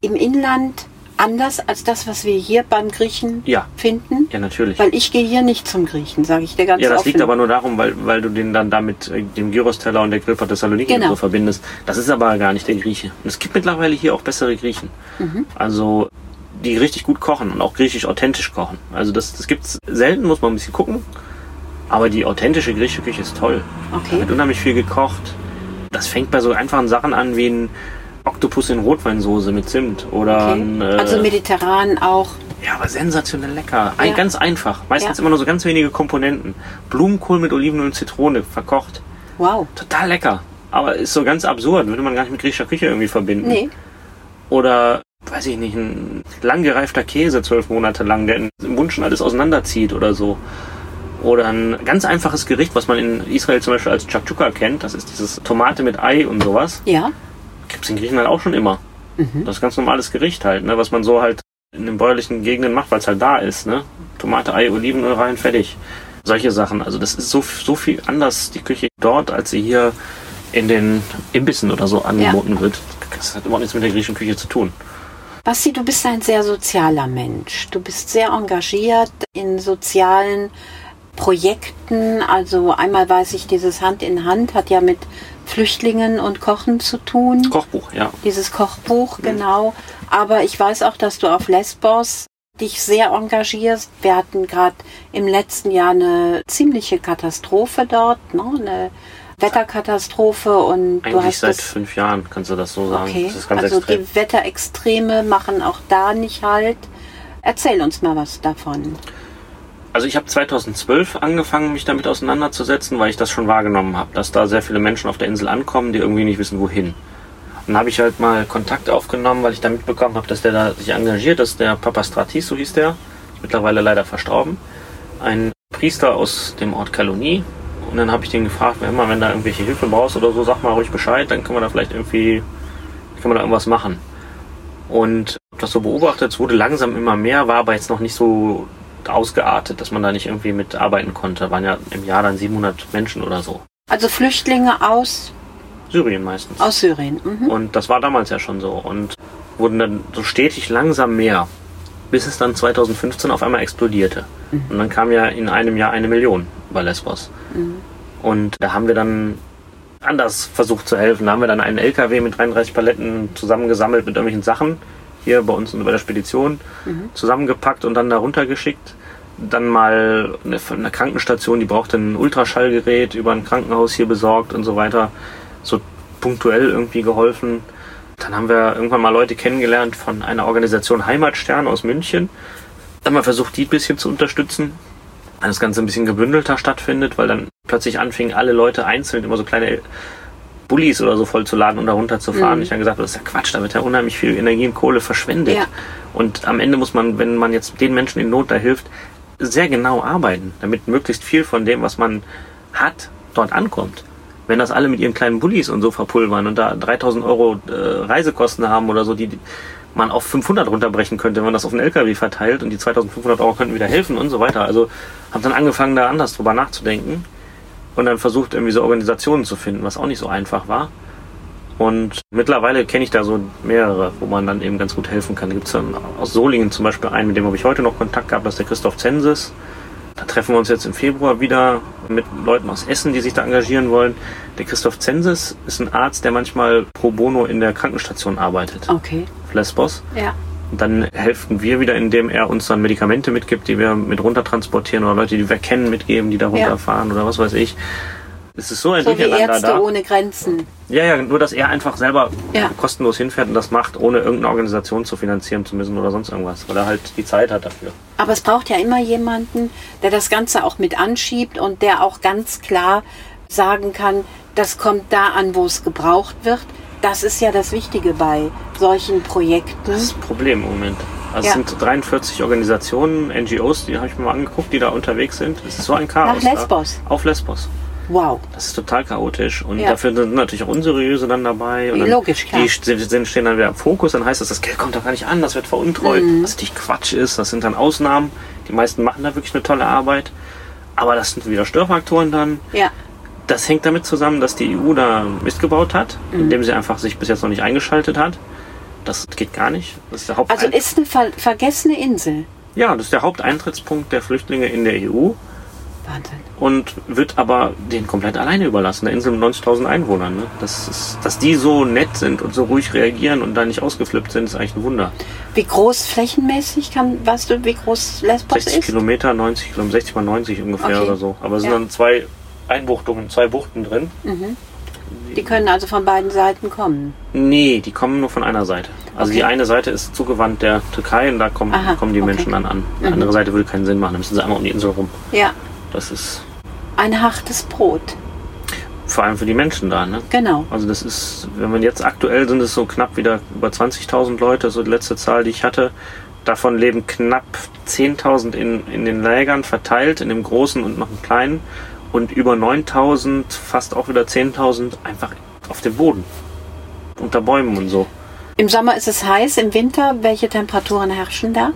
im Inland anders als das, was wir hier beim Griechen Ja. finden? Ja, natürlich. Weil ich gehe hier nicht zum Griechen, sage ich dir ganz Ja, das offen. liegt aber nur darum, weil, weil du den dann damit äh, dem Gyros-Teller und der Grillpot Thessaloniki Genau. so verbindest. Das ist aber gar nicht der Grieche. Und es gibt mittlerweile hier auch bessere Griechen. Mhm. Also, die richtig gut kochen und auch griechisch authentisch kochen. Also, das, das gibt's selten, muss man ein bisschen gucken. Aber die authentische griechische Küche ist toll. Da Okay. wird unheimlich viel gekocht. Das fängt bei so einfachen Sachen an wie ein Oktopus in Rotweinsoße mit Zimt oder okay. ein, äh, Also mediterran auch. ja, aber sensationell lecker. Ein, Ja. Ganz einfach. Meistens Ja. immer nur so ganz wenige Komponenten. Blumenkohl mit Olivenöl und Zitrone verkocht. Wow. Total lecker. Aber ist so ganz absurd. Würde man gar nicht mit griechischer Küche irgendwie verbinden. Nee. Oder, weiß ich nicht, ein lang gereifter Käse zwölf Monate lang, der im Mund schon alles auseinanderzieht oder so. Oder ein ganz einfaches Gericht, was man in Israel zum Beispiel als Chakchuka kennt. Das ist dieses Tomate mit Ei und sowas. Ja. Gibt's in Griechenland auch schon immer. Mhm. Das ist ganz normales Gericht halt, ne, was man so halt in den bäuerlichen Gegenden macht, weil es halt da ist, ne? Tomate, Ei, Olivenöl rein, fertig. Solche Sachen. Also das ist so, so viel anders, die Küche dort, als sie hier in den Imbissen oder so angeboten wird. Das hat überhaupt nichts mit der griechischen Küche zu tun. Basti, du bist ein sehr sozialer Mensch. Du bist sehr engagiert in sozialen Projekten. Also einmal weiß ich, dieses Hand in Hand hat ja mit Flüchtlingen und Kochen zu tun. Kochbuch, ja. Dieses Kochbuch, genau. Aber ich weiß auch, dass du auf Lesbos dich sehr engagierst. Wir hatten gerade im letzten Jahr eine ziemliche Katastrophe dort, ne? eine Wetterkatastrophe und du Eigentlich hast seit fünf Jahren, kannst du das so sagen. Okay, also extrem. die Wetterextreme machen auch da nicht halt. Erzähl uns mal was davon. Also ich habe 2012 angefangen, mich damit auseinanderzusetzen, weil ich das schon wahrgenommen habe, dass da sehr viele Menschen auf der Insel ankommen, die irgendwie nicht wissen, wohin. Dann habe ich halt mal Kontakt aufgenommen, weil ich da mitbekommen habe, dass der da sich engagiert, dass der Papa Stratis, so hieß der, ist mittlerweile leider verstorben, ein Priester aus dem Ort Kalonie. Und dann habe ich den gefragt, wenn immer, wenn da irgendwelche Hilfe brauchst oder so, sag mal ruhig Bescheid, dann können wir da vielleicht irgendwie, können wir da irgendwas machen. Und hab das so beobachtet, es wurde langsam immer mehr, war aber jetzt noch nicht so ausgeartet, dass man da nicht irgendwie mitarbeiten konnte. Waren ja im Jahr dann 700 Menschen oder so. Also Flüchtlinge aus, Syrien meistens. aus Syrien. Mhm. Und das war damals ja schon so. Und wurden dann so stetig langsam mehr, bis es dann 2015 auf einmal explodierte. Und dann kam ja in einem Jahr eine Million bei Lesbos. Und da haben wir dann anders versucht zu helfen. Da haben wir dann einen LKW mit 33 Paletten zusammengesammelt mit irgendwelchen Sachen hier bei uns bei der Spedition Mhm. zusammengepackt und dann da runtergeschickt. Dann mal eine, eine Krankenstation, die brauchte ein Ultraschallgerät über ein Krankenhaus hier besorgt und so weiter. So punktuell irgendwie geholfen. Dann haben wir irgendwann mal Leute kennengelernt von einer Organisation Heimatstern aus München. Dann haben wir versucht, die ein bisschen zu unterstützen. Dann das Ganze ein bisschen gebündelter stattfindet, weil dann plötzlich anfingen alle Leute einzeln immer so kleine Bullis oder so vollzuladen und da runterzufahren. Mhm. Ich habe gesagt, das ist ja Quatsch, da wird ja unheimlich viel Energie und Kohle verschwendet. Ja. Und am Ende muss man, wenn man jetzt den Menschen in Not da hilft, sehr genau arbeiten, damit möglichst viel von dem, was man hat, dort ankommt. Wenn das alle mit ihren kleinen Bullis und so verpulvern und da 3000 Euro äh, Reisekosten haben oder so, die man auf 500 runterbrechen könnte, wenn man das auf einen LKW verteilt und die 2500 Euro könnten wieder helfen und so weiter. Also habe dann angefangen, da anders drüber nachzudenken und dann versucht, irgendwie so Organisationen zu finden, was auch nicht so einfach war. Und mittlerweile kenne ich da so mehrere, wo man dann eben ganz gut helfen kann. Da gibt es dann aus Solingen zum Beispiel einen, mit dem habe ich heute noch Kontakt gehabt, das ist der Christoph Zensis. Da treffen wir uns jetzt im Februar wieder mit Leuten aus Essen, die sich da engagieren wollen. Der Christoph Zensis ist ein Arzt, der manchmal pro bono in der Krankenstation arbeitet, Okay. Lesbos. Ja. Und dann helfen wir wieder, indem er uns dann Medikamente mitgibt, die wir mit runter transportieren oder Leute, die wir kennen, mitgeben, die da Ja. runterfahren oder was weiß ich. Es ist so ein So wie Durcheinander Ärzte da. ohne Grenzen. Ja, ja, nur dass er einfach selber Ja. kostenlos hinfährt und das macht, ohne irgendeine Organisation zu finanzieren zu müssen oder sonst irgendwas, weil er halt die Zeit hat dafür. Aber es braucht ja immer jemanden, der das Ganze auch mit anschiebt und der auch ganz klar sagen kann, das kommt da an, wo es gebraucht wird. Das ist ja das Wichtige bei solchen Projekten. Das ist das Problem im Moment. Also Ja. es sind 43 Organisationen, NGOs, die habe ich mir mal angeguckt, die da unterwegs sind. Es ist so ein Chaos. Nach Lesbos? Da. Auf Lesbos. Wow. Das ist total chaotisch. Und Ja. dafür sind natürlich auch unseriöse dann dabei. Und dann, Logisch, klar. Die stehen dann wieder im Fokus. Dann heißt das, das Geld kommt doch gar nicht an, das wird veruntreut. Mhm. Was natürlich Quatsch ist. Das sind dann Ausnahmen. Die meisten machen da wirklich eine tolle Arbeit. Aber das sind wieder Störfaktoren dann. Ja. Das hängt damit zusammen, dass die EU da Mist gebaut hat, Mhm. indem sie einfach sich bis jetzt noch nicht eingeschaltet hat. Das geht gar nicht. Das ist der Haupt Also ist eine ver vergessene Insel. ja, das ist der Haupteintrittspunkt der Flüchtlinge in der EU Wahnsinn. und wird aber denen komplett alleine überlassen. Eine Insel mit 90.000 Einwohnern. Ne? Das ist, dass die so nett sind und so ruhig reagieren und da nicht ausgeflippt sind, ist eigentlich ein Wunder. Wie groß flächenmäßig kann, weißt du, wie groß Lesbos 60 ist? Kilometer, 90 Kilometer, 60 mal 90 ungefähr Okay. oder so. Aber es sind Ja. dann zwei Einbuchtungen, zwei Buchten drin. Die können also von beiden Seiten kommen. Nee, die kommen nur von einer Seite. Also Okay. die eine Seite ist zugewandt der Türkei und da kommen, Aha, kommen die okay. Mhm. Menschen dann an. Die andere Seite würde keinen Sinn machen, dann müssen sie einmal um die Insel rum. Ja. Das ist Ein hartes Brot. vor allem für die Menschen da. Ne? Genau. Also das ist, wenn man jetzt aktuell sind es so knapp wieder über 20.000 Leute, so die letzte Zahl, die ich hatte. Davon leben knapp 10.000 in, in den Lägern verteilt, in dem großen und noch im kleinen. Und über 9.000, fast auch wieder 10.000 einfach auf dem Boden. Unter Bäumen und so. Im Sommer ist es heiß, im Winter, welche Temperaturen herrschen da?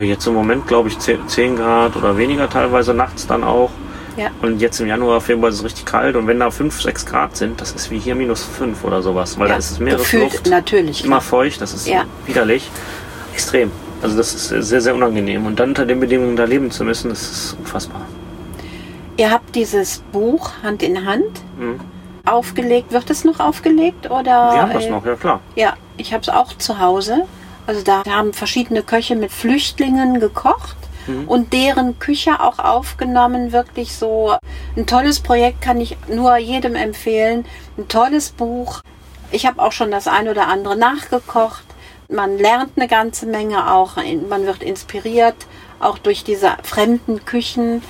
Jetzt im Moment glaube ich 10, 10 Grad oder weniger teilweise, nachts dann auch. Ja. Und jetzt im Januar, Februar ist es richtig kalt. Und wenn da 5, 6 Grad sind, das ist wie hier minus 5 oder sowas. Weil ja. da ist es Meeresluft. natürlich. immer feucht, das ist Ja. widerlich. Extrem. Also das ist sehr, sehr unangenehm. Und dann unter den Bedingungen da leben zu müssen, das ist unfassbar. Ihr habt dieses Buch Hand in Hand Mhm. aufgelegt. Wird es noch aufgelegt oder? Wir haben das äh, noch, ja klar. Ja, ich habe es auch zu Hause. Also da haben verschiedene Köche mit Flüchtlingen gekocht Mhm. und deren Küche auch aufgenommen. Wirklich so ein tolles Projekt kann ich nur jedem empfehlen. Ein tolles Buch. Ich habe auch schon das ein oder andere nachgekocht. Man lernt eine ganze Menge auch. Man wird inspiriert, auch durch diese fremden Küchen.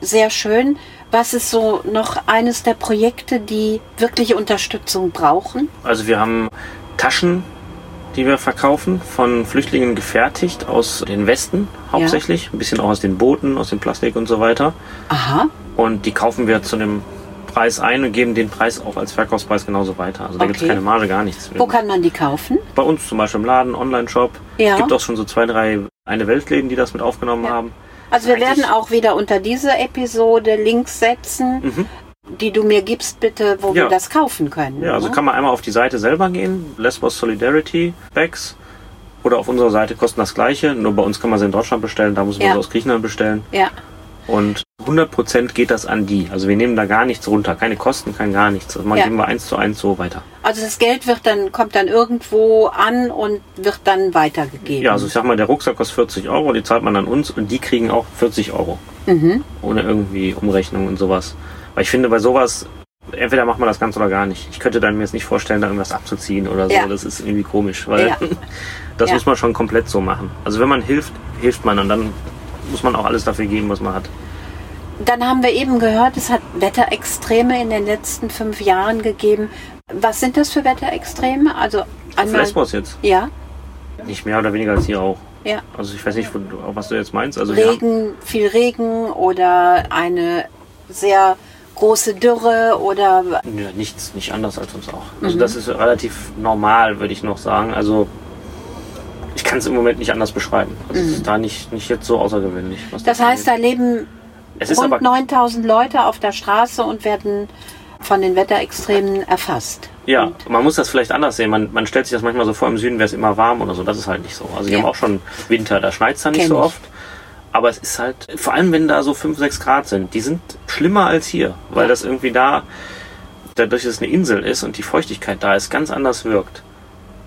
Sehr schön. Was ist so noch eines der Projekte, die wirkliche Unterstützung brauchen? Also wir haben Taschen, die wir verkaufen, von Flüchtlingen gefertigt aus den Westen hauptsächlich. Ein bisschen auch aus den Booten, aus dem Plastik und so weiter. Aha. Und die kaufen wir zu einem Preis ein und geben den Preis auch als Verkaufspreis genauso weiter. Also da gibt es Okay. keine Marge, gar nichts. Wo kann man die kaufen? Bei uns zum Beispiel im Laden, Online-Shop. Ja. Gibt auch schon so zwei, drei eine Weltläden, die das mit aufgenommen Ja. haben. Also wir Eigentlich- werden auch wieder unter diese Episode Links setzen, die du mir gibst, bitte, wo. Ja. wir das kaufen können. Ja, also ne? kann man einmal auf die Seite selber gehen, Lesbos Solidarity Bags. Oder auf unserer Seite kosten das gleiche, nur bei uns kann man sie in Deutschland bestellen, da muss man Ja. sie aus Griechenland bestellen. ja. Und 100% geht das an die. Also wir nehmen da gar nichts runter. Keine Kosten, kein gar nichts. Also man Ja. geben wir eins zu eins so weiter. Also das Geld wird dann, kommt dann irgendwo an und wird dann weitergegeben. Ja, also ich sag mal, der Rucksack kostet 40 Euro, die zahlt man an uns und die kriegen auch 40 Euro. Mhm. Ohne irgendwie Umrechnung und sowas. Weil ich finde, bei sowas, entweder macht man das ganz oder gar nicht. Ich könnte dann mir jetzt nicht vorstellen, da irgendwas abzuziehen oder so. Ja. Das ist irgendwie komisch, weil Ja. das muss man schon komplett so machen. Also wenn man hilft, hilft man und dann muss man auch alles dafür geben, was man hat. Dann haben wir eben gehört, es hat Wetterextreme in den letzten fünf Jahren gegeben. Was sind das für Wetterextreme? Also Auf einmal. Lesbos jetzt. Ja, Nicht mehr oder weniger als hier auch. ja. Also ich weiß nicht, was du jetzt meinst. Also Regen, viel Regen oder eine sehr große Dürre oder Ja, nichts, nicht anders als uns auch. Also das ist relativ normal, würde ich noch sagen. Also ich kann es im Moment nicht anders beschreiben. Also es ist da nicht, nicht jetzt so außergewöhnlich. Was das heißt, da leben rund aber 9000 Leute auf der Straße und werden von den Wetterextremen erfasst. ja, Und, man muss das vielleicht anders sehen. Man, man stellt sich das manchmal so vor, im Süden wäre es immer warm oder so. Das ist halt nicht so. Also wir Ja. haben auch schon Winter, da schneit es dann nicht Kenn so ich. Aber es ist halt, vor allem wenn da so 5, 6 Grad sind, die sind schlimmer als hier, weil Ja. das irgendwie da, dadurch, dass es eine Insel ist und die Feuchtigkeit da ist, ganz anders wirkt.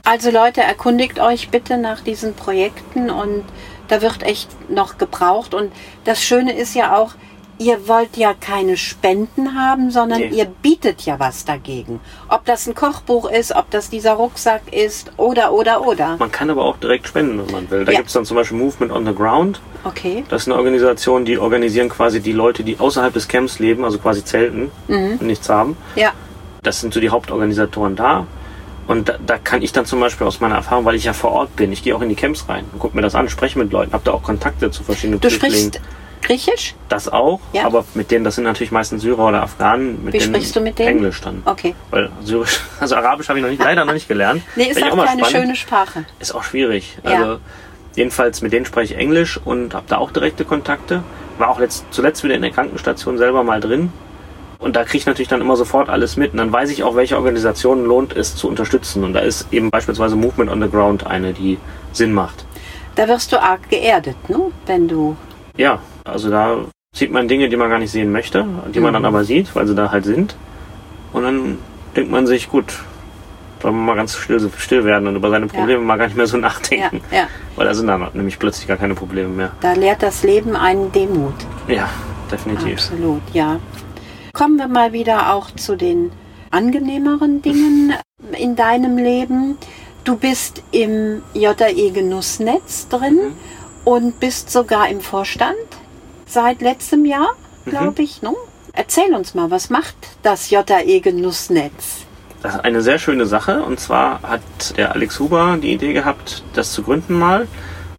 also Leute, erkundigt euch bitte nach diesen Projekten und da wird echt noch gebraucht. Und das Schöne ist ja auch, ihr wollt ja keine Spenden haben, sondern Nee. ihr bietet ja was dagegen. Ob das ein Kochbuch ist, ob das dieser Rucksack ist oder, oder, oder. Man kann aber auch direkt spenden, wenn man will. Da Ja. gibt es dann zum Beispiel Movement on the Ground. Okay. Das ist eine Organisation, die organisieren quasi die Leute, die außerhalb des Camps leben, also quasi zelten Mhm. und nichts haben. Ja. Das sind so die Hauptorganisatoren da. Und da, da kann ich dann zum Beispiel aus meiner Erfahrung, weil ich ja vor Ort bin, ich gehe auch in die Camps rein und gucke mir das an, spreche mit Leuten, habe da auch Kontakte zu verschiedenen Du Flüchtlingen. sprichst Griechisch? Das auch, Ja. aber mit denen, das sind natürlich meistens Syrer oder Afghanen. Mit Wie denen sprichst du mit denen? Englisch dann. Okay. Weil Syrisch, also Arabisch habe ich noch nicht, leider noch nicht gelernt. Nee, ist auch mal keine schöne Sprache. Ist auch schwierig. Ja. Also jedenfalls mit denen spreche ich Englisch und habe da auch direkte Kontakte. War auch letzt, zuletzt wieder in der Krankenstation selber mal drin. Und da kriege ich natürlich dann immer sofort alles mit. Und dann weiß ich auch, welche Organisationen lohnt es zu unterstützen. Und da ist eben beispielsweise Movement on the Ground eine, die Sinn macht. Da wirst du arg geerdet, ne? wenn du. Ja, also da sieht man Dinge, die man gar nicht sehen möchte, die man Mhm. dann aber sieht, weil sie da halt sind. Und dann denkt man sich, gut, soll man mal ganz still, still werden und über seine Probleme mal gar nicht mehr so Ja, nachdenken. ja. Weil da sind dann nämlich plötzlich gar keine Probleme mehr. Da lehrt das Leben einen Demut. Ja, definitiv. Absolut, ja. Kommen wir mal wieder auch zu den angenehmeren Dingen in deinem Leben. Du bist im JE Genussnetz drin Mhm. und bist sogar im Vorstand seit letztem Jahr, Mhm. glaube ich. Ne? Erzähl uns mal, was macht das JE Genussnetz? Das ist eine sehr schöne Sache. Und zwar hat der Alex Huber die Idee gehabt, das zu gründen mal.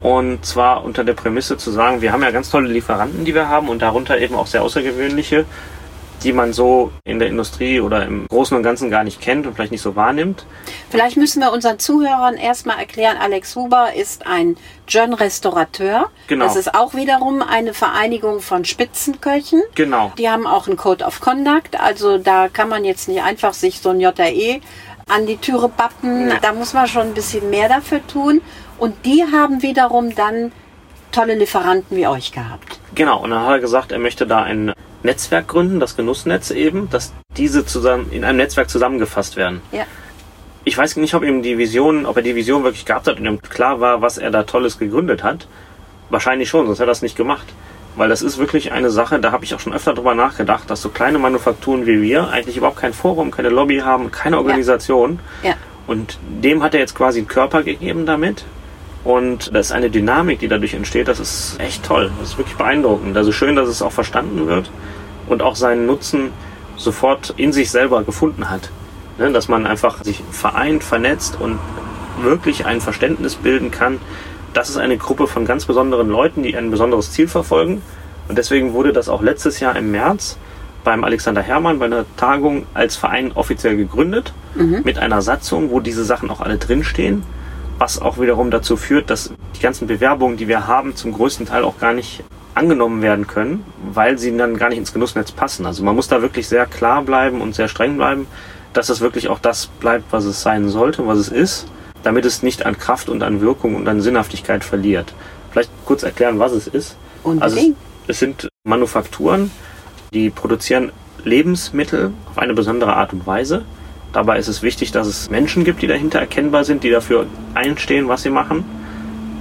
Und zwar unter der Prämisse zu sagen, wir haben ja ganz tolle Lieferanten, die wir haben und darunter eben auch sehr außergewöhnliche, die man so in der Industrie oder im Großen und Ganzen gar nicht kennt und vielleicht nicht so wahrnimmt. Vielleicht müssen wir unseren Zuhörern erstmal erklären, Alex Huber ist ein John-Restaurateur. Genau. Das ist auch wiederum eine Vereinigung von Spitzenköchen. Genau. Die haben auch einen Code of Conduct, also da kann man jetzt nicht einfach sich so ein JE an die Türe bappen. Nee. Da muss man schon ein bisschen mehr dafür tun. Und die haben wiederum dann tolle Lieferanten wie euch gehabt. Genau. Und dann hat er gesagt, er möchte da ein Netzwerk gründen, das Genussnetz eben, dass diese zusammen in einem Netzwerk zusammengefasst werden. Ja. Ich weiß nicht, ob ihm die Vision, ob er die Vision wirklich gehabt hat und ihm klar war, was er da Tolles gegründet hat. Wahrscheinlich schon, sonst hätte er das nicht gemacht. Weil das ist wirklich eine Sache, da habe ich auch schon öfter drüber nachgedacht, dass so kleine Manufakturen wie wir eigentlich überhaupt kein Forum, keine Lobby haben, keine Organisation. Ja. Und dem hat er jetzt quasi einen Körper gegeben damit. Und das ist eine Dynamik, die dadurch entsteht. Das ist echt toll. Das ist wirklich beeindruckend. Also schön, dass es auch verstanden wird und auch seinen Nutzen sofort in sich selber gefunden hat. Ne, dass man einfach sich vereint, vernetzt und wirklich ein Verständnis bilden kann. Das ist eine Gruppe von ganz besonderen Leuten, die ein besonderes Ziel verfolgen. Und deswegen wurde das auch letztes Jahr im März beim Alexander Hermann bei einer Tagung als Verein offiziell gegründet, mit einer Satzung, wo diese Sachen auch alle drinstehen, was auch wiederum dazu führt, dass die ganzen Bewerbungen, die wir haben, zum größten Teil auch gar nicht angenommen werden können, weil sie dann gar nicht ins Genussnetz passen. Also man muss da wirklich sehr klar bleiben und sehr streng bleiben, dass es wirklich auch das bleibt, was es sein sollte, was es ist, damit es nicht an Kraft und an Wirkung und an Sinnhaftigkeit verliert. Vielleicht kurz erklären, was es ist. Also es, es sind Manufakturen, die produzieren Lebensmittel auf eine besondere Art und Weise. Dabei ist es wichtig, dass es Menschen gibt, die dahinter erkennbar sind, die dafür einstehen, was sie machen.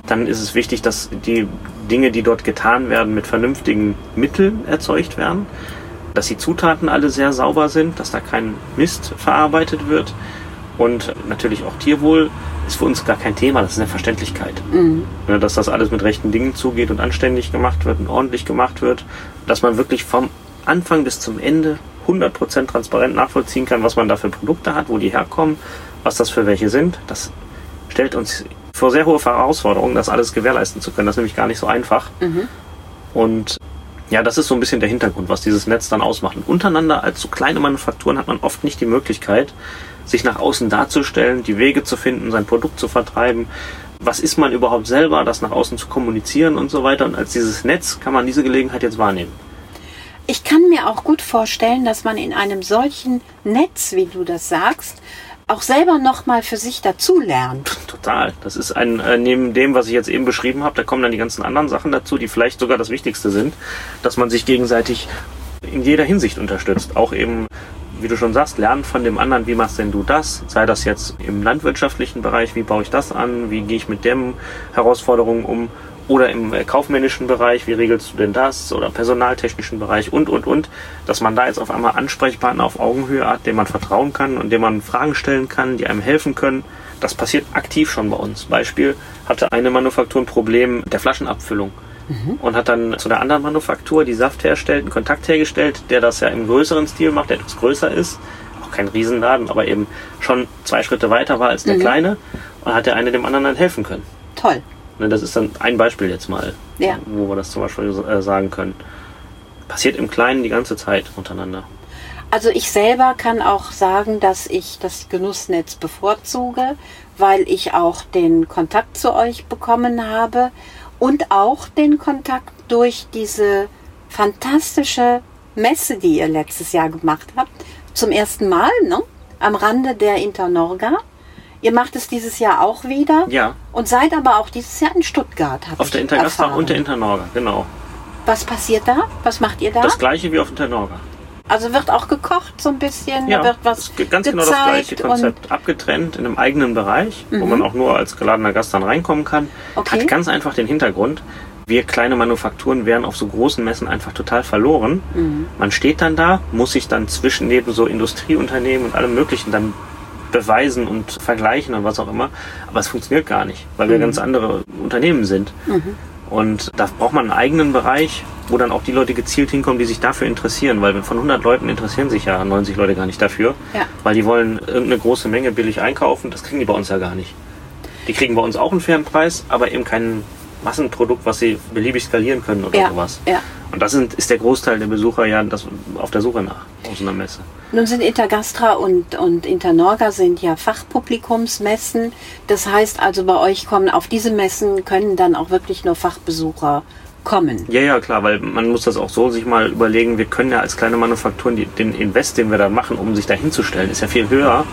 Dann ist es wichtig, dass die Dinge, die dort getan werden, mit vernünftigen Mitteln erzeugt werden. Dass die Zutaten alle sehr sauber sind, dass da kein Mist verarbeitet wird. Und natürlich auch Tierwohl ist für uns gar kein Thema, das ist eine Verständlichkeit. Mhm. Dass das alles mit rechten Dingen zugeht und anständig gemacht wird und ordentlich gemacht wird. Dass man wirklich vom Anfang bis zum Ende 100% transparent nachvollziehen kann, was man da für Produkte hat, wo die herkommen, was das für welche sind. Das stellt uns vor sehr hohe Herausforderungen, das alles gewährleisten zu können. Das ist nämlich gar nicht so einfach. Mhm. Und ja, das ist so ein bisschen der Hintergrund, was dieses Netz dann ausmacht. Und untereinander als so kleine Manufakturen hat man oft nicht die Möglichkeit, sich nach außen darzustellen, die Wege zu finden, sein Produkt zu vertreiben. Was ist man überhaupt selber, das nach außen zu kommunizieren und so weiter. Und als dieses Netz kann man diese Gelegenheit jetzt wahrnehmen. Ich kann mir auch gut vorstellen, dass man in einem solchen Netz, wie du das sagst, auch selber nochmal für sich dazulernt. Total. Das ist ein, äh, neben dem, was ich jetzt eben beschrieben habe, da kommen dann die ganzen anderen Sachen dazu, die vielleicht sogar das Wichtigste sind, dass man sich gegenseitig in jeder Hinsicht unterstützt. Auch eben, wie du schon sagst, lernen von dem anderen, wie machst denn du das? Sei das jetzt im landwirtschaftlichen Bereich, wie baue ich das an? Wie gehe ich mit dem Herausforderungen um? Oder im äh, kaufmännischen Bereich, wie regelst du denn das? Oder personaltechnischen Bereich und, und, und. Dass man da jetzt auf einmal Ansprechpartner auf Augenhöhe hat, dem man vertrauen kann und dem man Fragen stellen kann, die einem helfen können. Das passiert aktiv schon bei uns. Beispiel hatte eine Manufaktur ein Problem der Flaschenabfüllung. Mhm. Und hat dann zu der anderen Manufaktur, die Saft herstellt, einen Kontakt hergestellt, der das ja im größeren Stil macht, der etwas größer ist. Auch kein Riesenladen, aber eben schon zwei Schritte weiter war als der mhm. kleine. Und hat der eine dem anderen dann helfen können. Toll. Ne, das ist dann ein Beispiel jetzt mal, ja. wo wir das zum Beispiel äh, sagen können. Passiert im Kleinen die ganze Zeit untereinander. Also ich selber kann auch sagen, dass ich das Genussnetz bevorzuge, weil ich auch den Kontakt zu euch bekommen habe und auch den Kontakt durch diese fantastische Messe, die ihr letztes Jahr gemacht habt. Zum ersten Mal, ne? Am Rande der Internorga. Ihr macht es dieses Jahr auch wieder. Ja. Und seid aber auch dieses Jahr in Stuttgart. Auf der Intergastra und der Internorga, genau. Was passiert da? Was macht ihr da? Das gleiche wie auf Internorga. Also wird auch gekocht so ein bisschen, ja, da wird was ganz genau das gleiche Konzept, abgetrennt in einem eigenen Bereich, mhm. wo man auch nur als geladener Gast dann reinkommen kann. Okay. Hat ganz einfach den Hintergrund, wir kleine Manufakturen wären auf so großen Messen einfach total verloren. Mhm. Man steht dann da, muss sich dann zwischen neben so Industrieunternehmen und allem Möglichen dann beweisen und vergleichen und was auch immer. Aber es funktioniert gar nicht, weil wir mhm. ganz andere Unternehmen sind. Mhm. Und da braucht man einen eigenen Bereich, wo dann auch die Leute gezielt hinkommen, die sich dafür interessieren. Weil von 100 Leuten interessieren sich ja 90 Leute gar nicht dafür. Ja. Weil die wollen irgendeine große Menge billig einkaufen. Das kriegen die bei uns ja gar nicht. Die kriegen bei uns auch einen fairen Preis, aber eben kein Massenprodukt, was sie beliebig skalieren können oder ja. sowas. Ja. Und das sind, ist der Großteil der Besucher ja das, auf der Suche nach aus einer Messe. Nun sind Intergastra und, und Internorga sind ja Fachpublikumsmessen. Das heißt also, bei euch kommen auf diese Messen können dann auch wirklich nur Fachbesucher kommen. Ja, ja, klar, weil man muss das auch so sich mal überlegen, wir können ja als kleine Manufakturen die, den Invest, den wir da machen, um sich da hinzustellen, ist ja viel höher,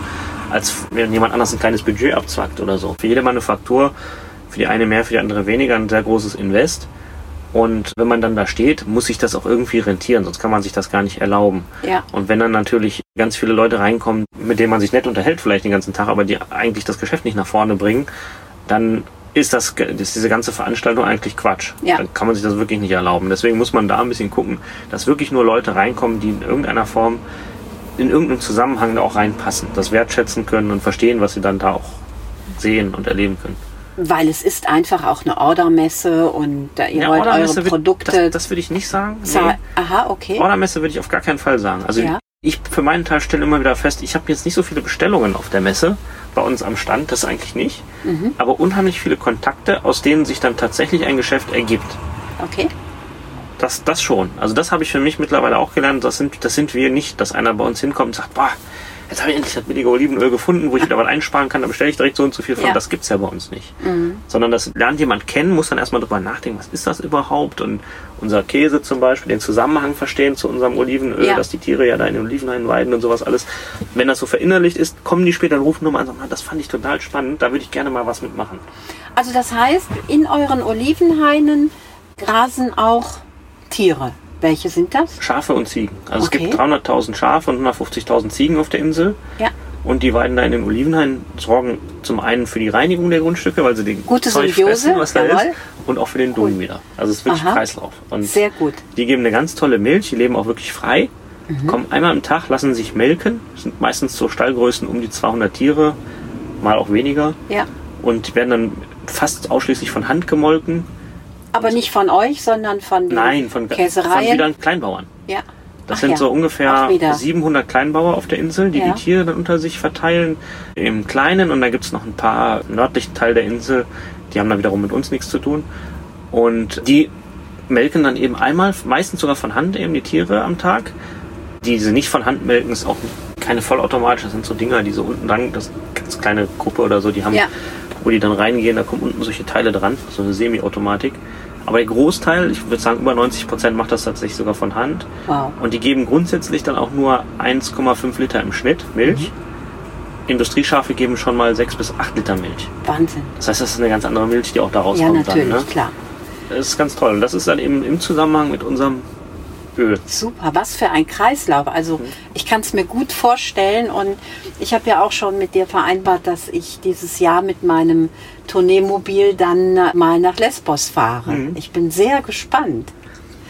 als wenn jemand anders ein kleines Budget abzwackt oder so. Für jede Manufaktur, für die eine mehr, für die andere weniger, ein sehr großes Invest. Und wenn man dann da steht, muss sich das auch irgendwie rentieren, sonst kann man sich das gar nicht erlauben. Ja. Und wenn dann natürlich ganz viele Leute reinkommen, mit denen man sich nett unterhält vielleicht den ganzen Tag, aber die eigentlich das Geschäft nicht nach vorne bringen, dann ist das ist diese ganze Veranstaltung eigentlich Quatsch. Ja. Dann kann man sich das wirklich nicht erlauben. Deswegen muss man da ein bisschen gucken, dass wirklich nur Leute reinkommen, die in irgendeiner Form in irgendeinem Zusammenhang da auch reinpassen, das wertschätzen können und verstehen, was sie dann da auch sehen und erleben können. Weil es ist einfach auch eine Ordermesse und ihr ja, wollt eure Produkte. das, das, würde ich nicht sagen. Nee. Aha, okay. Ordermesse würde ich auf gar keinen Fall sagen. Also ja. ich für meinen Teil stelle immer wieder fest, ich habe jetzt nicht so viele Bestellungen auf der Messe bei uns am Stand, das eigentlich nicht. Mhm. Aber unheimlich viele Kontakte, aus denen sich dann tatsächlich ein Geschäft ergibt. Okay. Das, das schon. Also das habe ich für mich mittlerweile auch gelernt. Das sind, das sind wir nicht, dass einer bei uns hinkommt und sagt, boah, jetzt habe ich endlich das billige Olivenöl gefunden, wo ich wieder was einsparen kann, dann bestelle ich direkt so und so viel von. Ja. Das gibt's ja bei uns nicht. Mhm. Sondern das lernt jemand kennen, muss dann erstmal drüber nachdenken, was ist das überhaupt? Und unser Käse zum Beispiel, den Zusammenhang verstehen zu unserem Olivenöl, ja. dass die Tiere ja da in den Olivenhainen weiden und sowas alles. Wenn das so verinnerlicht ist, kommen die später und rufen nochmal an und sagen, das fand ich total spannend, da würde ich gerne mal was mitmachen. Also das heißt, in euren Olivenhainen grasen auch Tiere. Welche sind das? Schafe und Ziegen. Also Okay. es gibt 300.000 Schafe und 150.000 Ziegen auf der Insel. Ja. Und die weiden da in den Olivenhain sorgen zum einen für die Reinigung der Grundstücke, weil sie den Gute Zeug Symbiose, fressen, was da jawohl. ist, und auch für den Dung wieder. Also es ist wirklich Aha. Kreislauf. Und Sehr gut. die geben eine ganz tolle Milch, die leben auch wirklich frei, Mhm. kommen einmal am Tag, lassen sich melken, sind meistens so Stallgrößen um die 200 Tiere, mal auch weniger. Ja. Und werden dann fast ausschließlich von Hand gemolken. Aber nicht von euch, sondern von den Nein, von, von Käsereien. wieder Kleinbauern. ja. Das Ach sind ja. so ungefähr wieder. 700 Kleinbauer auf der Insel, die Ja. die Tiere dann unter sich verteilen im Kleinen. Und da gibt es noch ein paar im nördlichen Teil der Insel, die haben da wiederum mit uns nichts zu tun. Und die melken dann eben einmal, meistens sogar von Hand eben die Tiere am Tag. Die sie nicht von Hand melken, ist auch keine vollautomatische, das sind so Dinger, die so unten dran, das ist eine ganz kleine Gruppe oder so, die haben, Ja. wo die dann reingehen, da kommen unten solche Teile dran, so eine Semi-Automatik. Aber der Großteil, ich würde sagen über 90 Prozent macht das tatsächlich sogar von Hand. Wow. Und die geben grundsätzlich dann auch nur 1,5 Liter im Schnitt Milch. Industrieschafe geben schon mal 6 bis 8 Liter Milch. Wahnsinn. Das heißt, das ist eine ganz andere Milch, die auch da Ja, rauskommt. natürlich, dann, ne? klar. Das ist ganz toll. Und das ist dann eben im Zusammenhang mit unserem Öl. Super, was für ein Kreislauf. Also Mhm. ich kann es mir gut vorstellen und ich habe ja auch schon mit dir vereinbart, dass ich dieses Jahr mit meinem Tourneemobil dann äh, mal nach Lesbos fahre. Mhm. Ich bin sehr gespannt.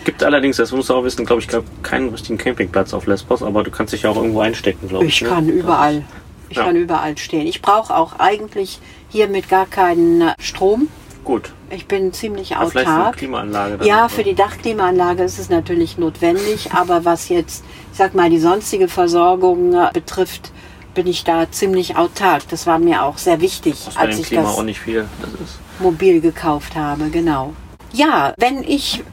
Gibt allerdings, das musst du auch wissen, glaube ich, glaub, keinen richtigen Campingplatz auf Lesbos, aber du kannst dich ja auch irgendwo einstecken, glaube ich. Ich ne? kann überall, ich Ja. kann überall stehen. Ich brauche auch eigentlich hier mit gar keinen äh, Strom. Gut. Ich bin ziemlich Aber vielleicht eine autark. Klimaanlage. Dann Ja, für die Dachklimaanlage ist es natürlich notwendig, aber was jetzt, ich sag mal, die sonstige Versorgung äh, betrifft, bin ich da ziemlich autark. Das war mir auch sehr wichtig, Das als ich Klima das auch nicht viel. Das ist Mobil gekauft habe, genau. Ja, wenn ich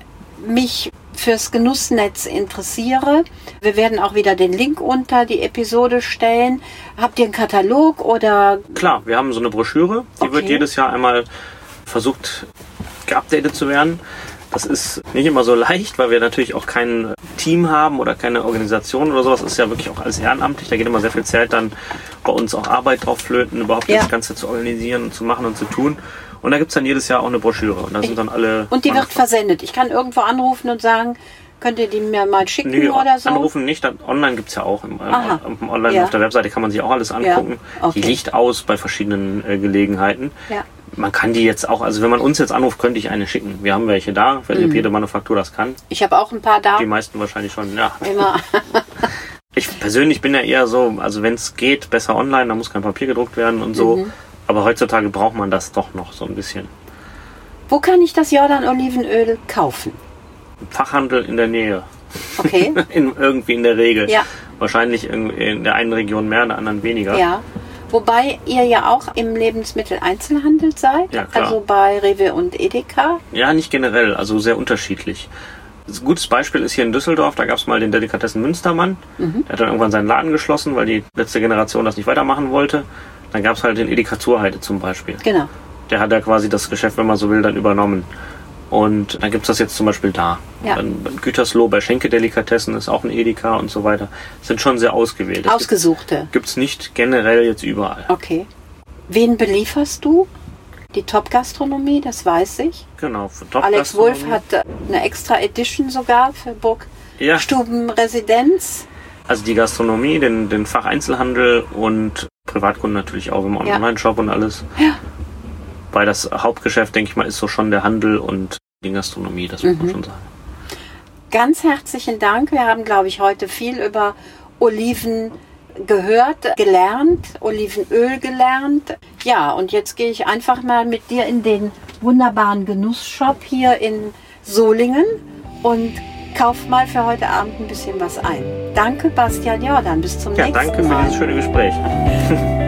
mich fürs Genussnetz interessiere, wir werden auch wieder den Link unter die Episode stellen. Habt ihr einen Katalog oder Klar, wir haben so eine Broschüre, die Okay. wird jedes Jahr einmal versucht geupdatet zu werden. Das ist nicht immer so leicht, weil wir natürlich auch kein Team haben oder keine Organisation oder sowas. Das ist ja wirklich auch alles ehrenamtlich. Da geht immer sehr viel Zeit dann bei uns auch Arbeit drauf flöten, überhaupt Ja. das Ganze zu organisieren und zu machen und zu tun. Und da gibt's dann jedes Jahr auch eine Broschüre. Und da sind dann alle. und die wird versendet. Ich kann irgendwo anrufen und sagen, könnt ihr die mir mal schicken Nö, oder so? anrufen nicht. Dann, online gibt's ja auch. Im, im, online Ja. auf der Webseite kann man sich auch alles angucken. okay. Die liegt aus bei verschiedenen äh, Gelegenheiten. Ja. Man kann die jetzt auch, also wenn man uns jetzt anruft, könnte ich eine schicken. Wir haben welche da, wenn Mhm. jede Manufaktur das kann. Ich habe auch ein paar da. Die meisten wahrscheinlich schon, ja. Immer. Ich persönlich bin ja eher so, also wenn es geht, besser online, da muss kein Papier gedruckt werden und so. Mhm. Aber heutzutage braucht man das doch noch so ein bisschen. Wo kann ich das Jordan-Olivenöl kaufen? Fachhandel in der Nähe. Okay. In, irgendwie in der Regel. Ja. Wahrscheinlich in, in der einen Region mehr, in der anderen weniger. Ja. Wobei ihr ja auch im Lebensmitteleinzelhandel seid, Ja, also bei Rewe und Edeka. Ja, nicht generell, also sehr unterschiedlich. Ein gutes Beispiel ist hier in Düsseldorf, da gab es mal den Delikatessen Münstermann. Mhm. Der hat dann irgendwann seinen Laden geschlossen, weil die letzte Generation das nicht weitermachen wollte. Dann gab es halt den Edeka Zurheide zum Beispiel. Genau. Der hat ja quasi das Geschäft, wenn man so will, dann übernommen. Und dann gibt's das jetzt zum Beispiel da. Ja. Gütersloh, bei Schenke Delikatessen ist auch ein Edeka und so weiter. Sind schon sehr ausgewählt. Das Ausgesuchte. Gibt es nicht generell jetzt überall. Okay. Wen belieferst du? Die Top-Gastronomie, das weiß ich. Genau. für Top Alex Wolf hat äh, eine extra Edition sogar für Ja, Burgstubenresidenz. also die Gastronomie, den, den Facheinzelhandel und Privatkunden natürlich auch im Ja. Online-Shop und alles. Ja. Weil das Hauptgeschäft, denke ich mal, ist so schon der Handel und die Gastronomie, das muss Mhm. man schon sagen. Ganz herzlichen Dank. Wir haben, glaube ich, heute viel über Oliven gehört, gelernt, Olivenöl gelernt. Ja, und jetzt gehe ich einfach mal mit dir in den wunderbaren Genussshop hier in Solingen und kauf mal für heute Abend ein bisschen was ein. Danke, Bastian Jordan. Bis zum Ja, nächsten danke für Mal. dieses schöne Gespräch.